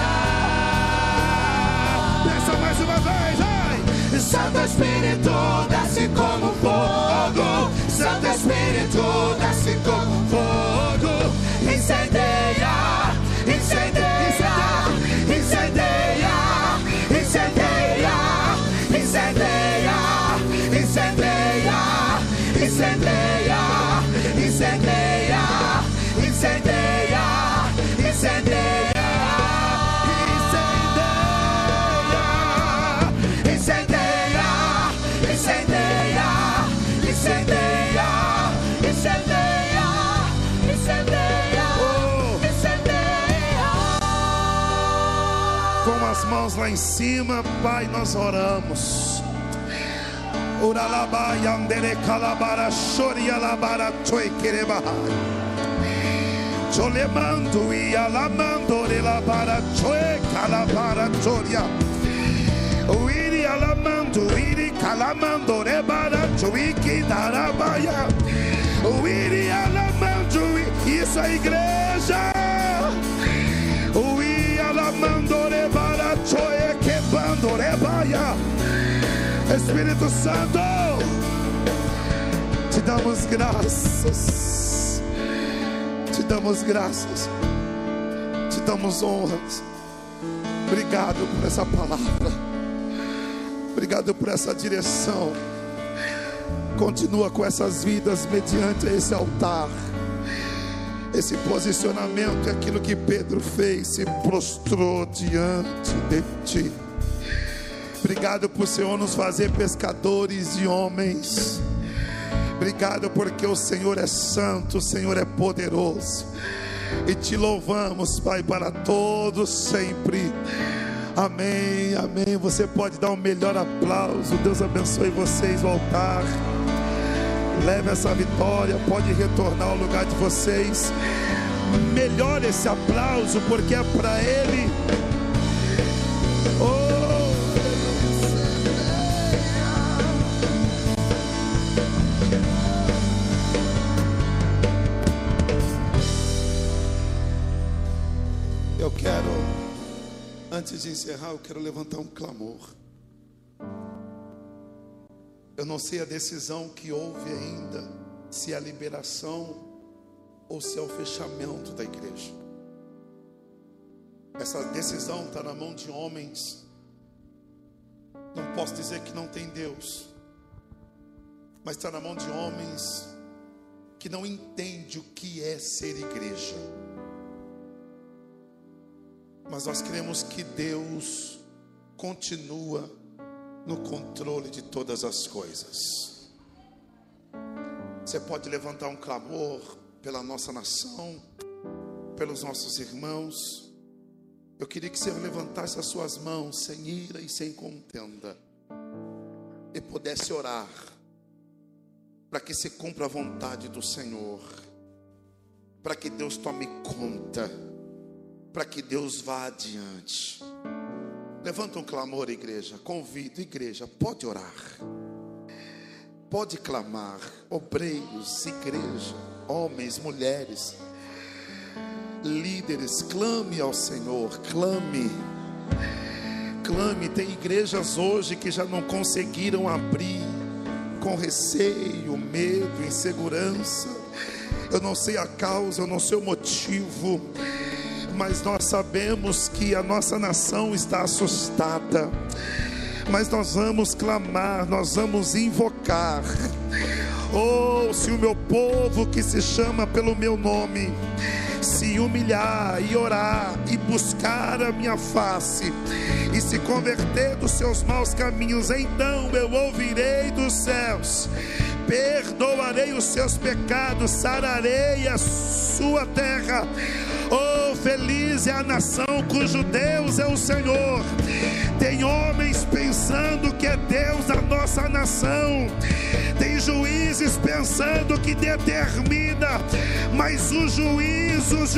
Peça mais uma vez, vai. Santo Espírito desce como fogo, Santo Espírito desce como mãos lá em cima, Pai, nós oramos. Cholemando e alamando relabara choe calabara choria. Uiri alamando, uiri calamando rebara choi que darabaya. Uiri alamando, isso é igreja. Espírito Santo, te damos graças, te damos graças, te damos honras. Obrigado por essa palavra, obrigado por essa direção. Continua com essas vidas mediante esse altar esse posicionamento é aquilo que Pedro fez, se prostrou diante de ti. Obrigado por Senhor nos fazer pescadores de homens. Obrigado porque o Senhor é santo, o Senhor é poderoso. E te louvamos, Pai, para todos sempre. Amém, amém. Você pode dar um melhor aplauso. Deus abençoe vocês, o altar. Leve essa vitória, pode retornar ao lugar de vocês. Melhor esse aplauso, porque é para Ele. Oh, eu quero, antes de encerrar, eu quero levantar um clamor. Eu não sei a decisão que houve ainda, se é a liberação ou se é o fechamento da igreja. Essa decisão está na mão de homens. Não posso dizer que não tem Deus, mas está na mão de homens que não entendem o que é ser igreja. Mas nós cremos que Deus continua no controle de todas as coisas. Você pode levantar um clamor pela nossa nação, pelos nossos irmãos. Eu queria que você levantasse as suas mãos sem ira e sem contenda e pudesse orar para que se cumpra a vontade do Senhor, para que Deus tome conta, para que Deus vá adiante. Levanta um clamor, igreja. Convido, igreja, pode orar. Pode clamar, obreiros, igreja, homens, mulheres, líderes, clame ao Senhor, clame. Clame, tem igrejas hoje que já não conseguiram abrir, com receio, medo, insegurança. Eu não sei a causa, eu não sei o motivo mas nós sabemos que a nossa nação está assustada. Mas nós vamos clamar, nós vamos invocar. Oh, se o meu povo que se chama pelo meu nome se humilhar e orar e buscar a minha face e se converter dos seus maus caminhos, então eu ouvirei dos céus perdoarei os seus pecados, sararei a sua terra. Oh, feliz é a nação cujo Deus é o Senhor. Tem homens pensando que é Deus da nossa nação. Tem juízes pensando que determina, mas o juiz, os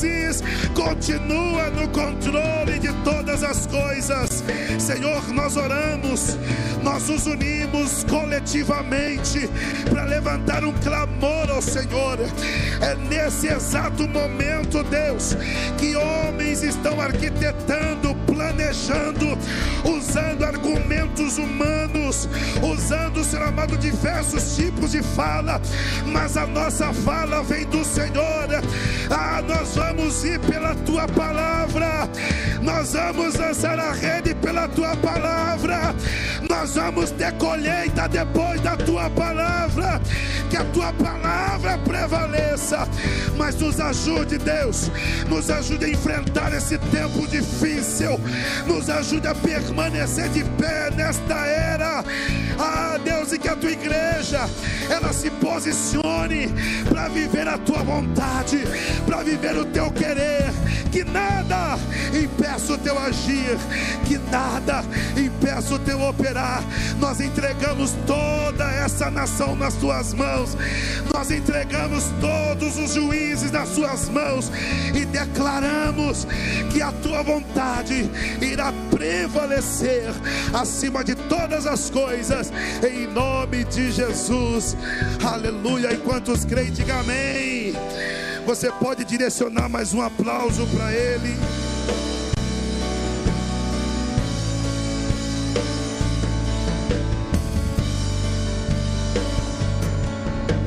juízes, continua no controle de todas as coisas. Senhor, nós oramos, nós nos unimos coletivamente para levantar um clamor ao Senhor. É nesse exato momento, Deus, que homens estão arquitetando, planejando, usando argumentos humanos, usando, Senhor amado, diversos tipos de fala, mas a nossa fala vem do Senhor. Ah, nós vamos ir pela tua palavra, nós vamos lançar a rede pela tua palavra, nós vamos ter colheita depois da tua palavra, que a tua palavra prevaleça, mas nos ajude, Deus, nos ajude a enfrentar esse tempo difícil, nos ajude a permanecer de pé nesta era. Ah, Deus, e que a tua igreja ela se posicione para viver a tua vontade, para viver o teu querer. Que nada impeça o teu agir, que nada impeça o teu operar. Nós entregamos toda essa nação nas tuas mãos, nós entregamos todos os juízes nas tuas mãos e declaramos que a tua vontade irá prevalecer acima de todas as coisas, em nome de Jesus. Aleluia. Enquanto os creem, diga amém. Você pode direcionar mais um aplauso para Ele.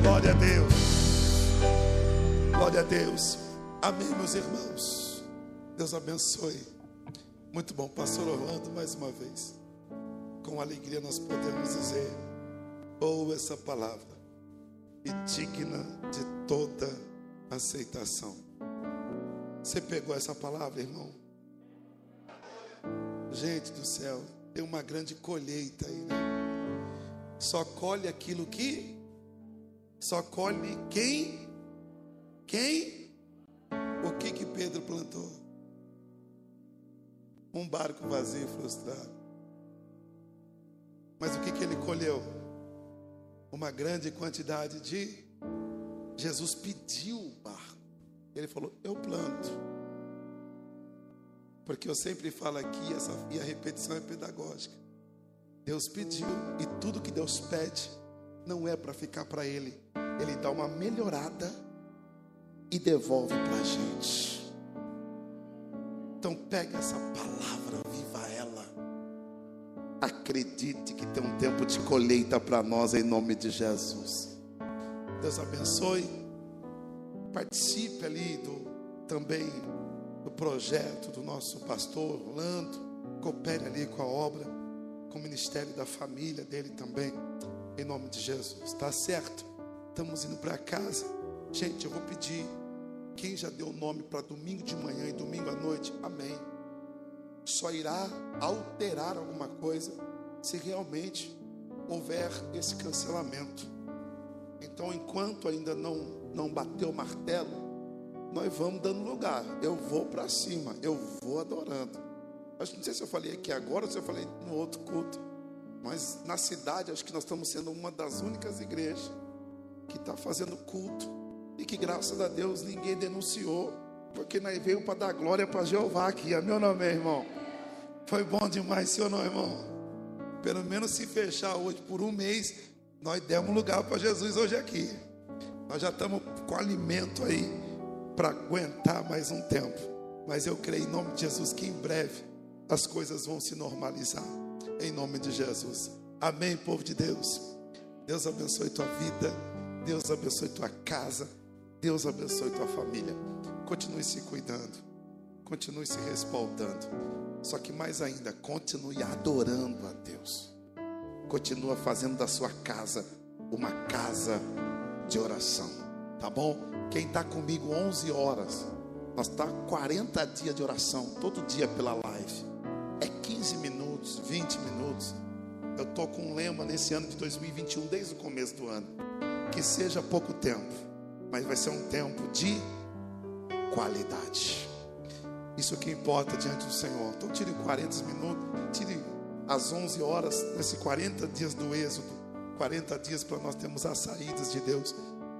Glória a Deus. Glória a Deus. Amém, meus irmãos. Deus abençoe. Muito bom, Pastor Orlando, mais uma vez. Com alegria nós podemos dizer: ou essa palavra e digna de toda aceitação. Você pegou essa palavra, irmão? Gente do céu, tem uma grande colheita aí, né? Só colhe aquilo que só colhe quem quem o que que Pedro plantou? Um barco vazio e frustrado. Mas o que que ele colheu? Uma grande quantidade de Jesus pediu o barco. Ele falou: Eu planto. Porque eu sempre falo aqui, essa, e a repetição é pedagógica. Deus pediu, e tudo que Deus pede não é para ficar para Ele. Ele dá uma melhorada e devolve para a gente. Então pega essa palavra, viva ela. Acredite que tem um tempo de colheita para nós em nome de Jesus. Deus abençoe. Participe ali do também do projeto do nosso pastor Orlando. Coopere ali com a obra, com o ministério da família dele também. Em nome de Jesus. Tá certo? Estamos indo para casa. Gente, eu vou pedir. Quem já deu nome para domingo de manhã e domingo à noite? Amém. Só irá alterar alguma coisa se realmente houver esse cancelamento. Então, enquanto ainda não, não bateu o martelo, nós vamos dando lugar. Eu vou para cima, eu vou adorando. Acho não sei se eu falei aqui agora ou se eu falei no outro culto. Mas na cidade, acho que nós estamos sendo uma das únicas igrejas que está fazendo culto. E que graças a Deus ninguém denunciou. Porque nós veio para dar glória para Jeová aqui. Não, meu irmão? Foi bom demais, ou não, irmão? Pelo menos se fechar hoje por um mês, nós demos lugar para Jesus hoje aqui. Nós já estamos com alimento aí para aguentar mais um tempo. Mas eu creio em nome de Jesus que em breve as coisas vão se normalizar. Em nome de Jesus. Amém, povo de Deus. Deus abençoe tua vida. Deus abençoe tua casa. Deus abençoe tua família. Continue se cuidando. Continue se respaldando. Só que mais ainda, continue adorando a Deus. Continua fazendo da sua casa uma casa de oração. Tá bom? Quem está comigo 11 horas, nós está 40 dias de oração, todo dia pela live. É 15 minutos, 20 minutos. Eu estou com um lema nesse ano de 2021, desde o começo do ano. Que seja pouco tempo, mas vai ser um tempo de qualidade. Isso que importa diante do Senhor. Então tire 40 minutos, tire às 11 horas, nesses 40 dias do Êxodo, 40 dias para nós termos as saídas de Deus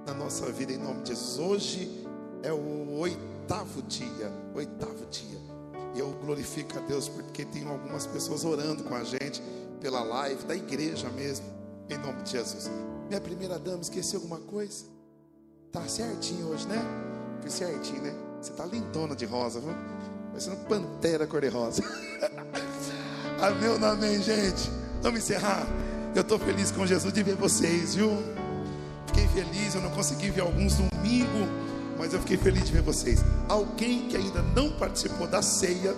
na nossa vida em nome de Jesus. Hoje é o oitavo dia, oitavo dia. E eu glorifico a Deus porque tem algumas pessoas orando com a gente pela live da igreja mesmo, em nome de Jesus. Minha primeira dama, esqueci alguma coisa? Tá certinho hoje, né? Foi certinho, né? Você tá lindona de rosa, viu? Parecendo pantera cor-de-rosa. amém, amém, gente. Vamos encerrar. Eu tô feliz com Jesus de ver vocês, viu? Fiquei feliz, eu não consegui ver alguns domingo, mas eu fiquei feliz de ver vocês. Alguém que ainda não participou da ceia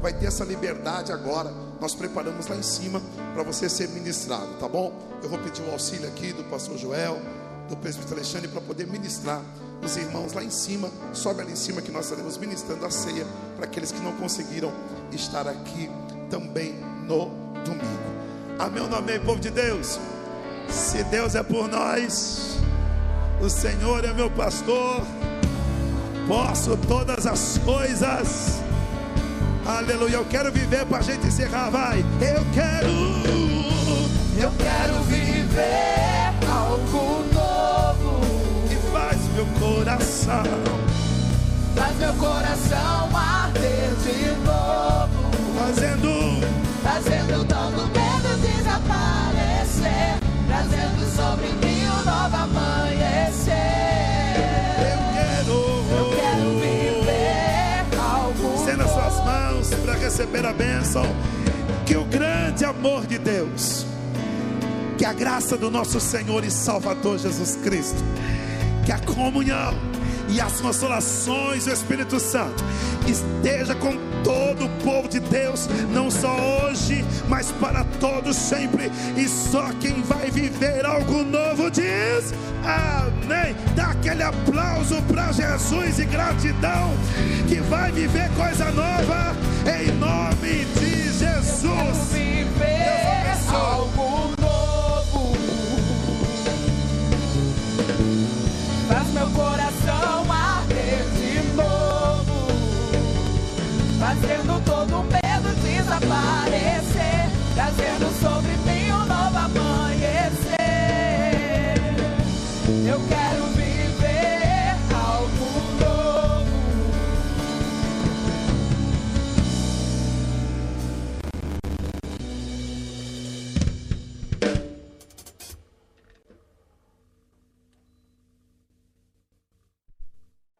vai ter essa liberdade agora. Nós preparamos lá em cima para você ser ministrado, tá bom? Eu vou pedir o auxílio aqui do pastor Joel, do presbítero Alexandre para poder ministrar os irmãos lá em cima. Sobe ali em cima que nós estaremos ministrando a ceia para aqueles que não conseguiram estar aqui também no domingo. Amém, amém, povo de Deus. Se Deus é por nós, o Senhor é meu pastor, posso todas as coisas. Aleluia, eu quero viver para a gente encerrar, vai. Eu quero, eu quero viver algo meu coração, faz meu coração arder de novo. Fazendo, fazendo todo medo desaparecer trazendo sobre mim um novo amanhecer. Eu quero, eu quero viver algo. Estenda suas mãos para receber a bênção. Que o grande amor de Deus, que a graça do nosso Senhor e Salvador Jesus Cristo, que a comunhão e as consolações do Espírito Santo esteja com todo o povo de Deus, não só hoje, mas para todos sempre. E só quem vai viver algo novo diz amém. Dá aquele aplauso para Jesus e gratidão que vai viver coisa nova em nome de Jesus. Viver algo novo. Faz meu coração arder de novo, fazendo todo o medo desaparecer, trazendo sobre mim um novo amanhecer. Eu quero.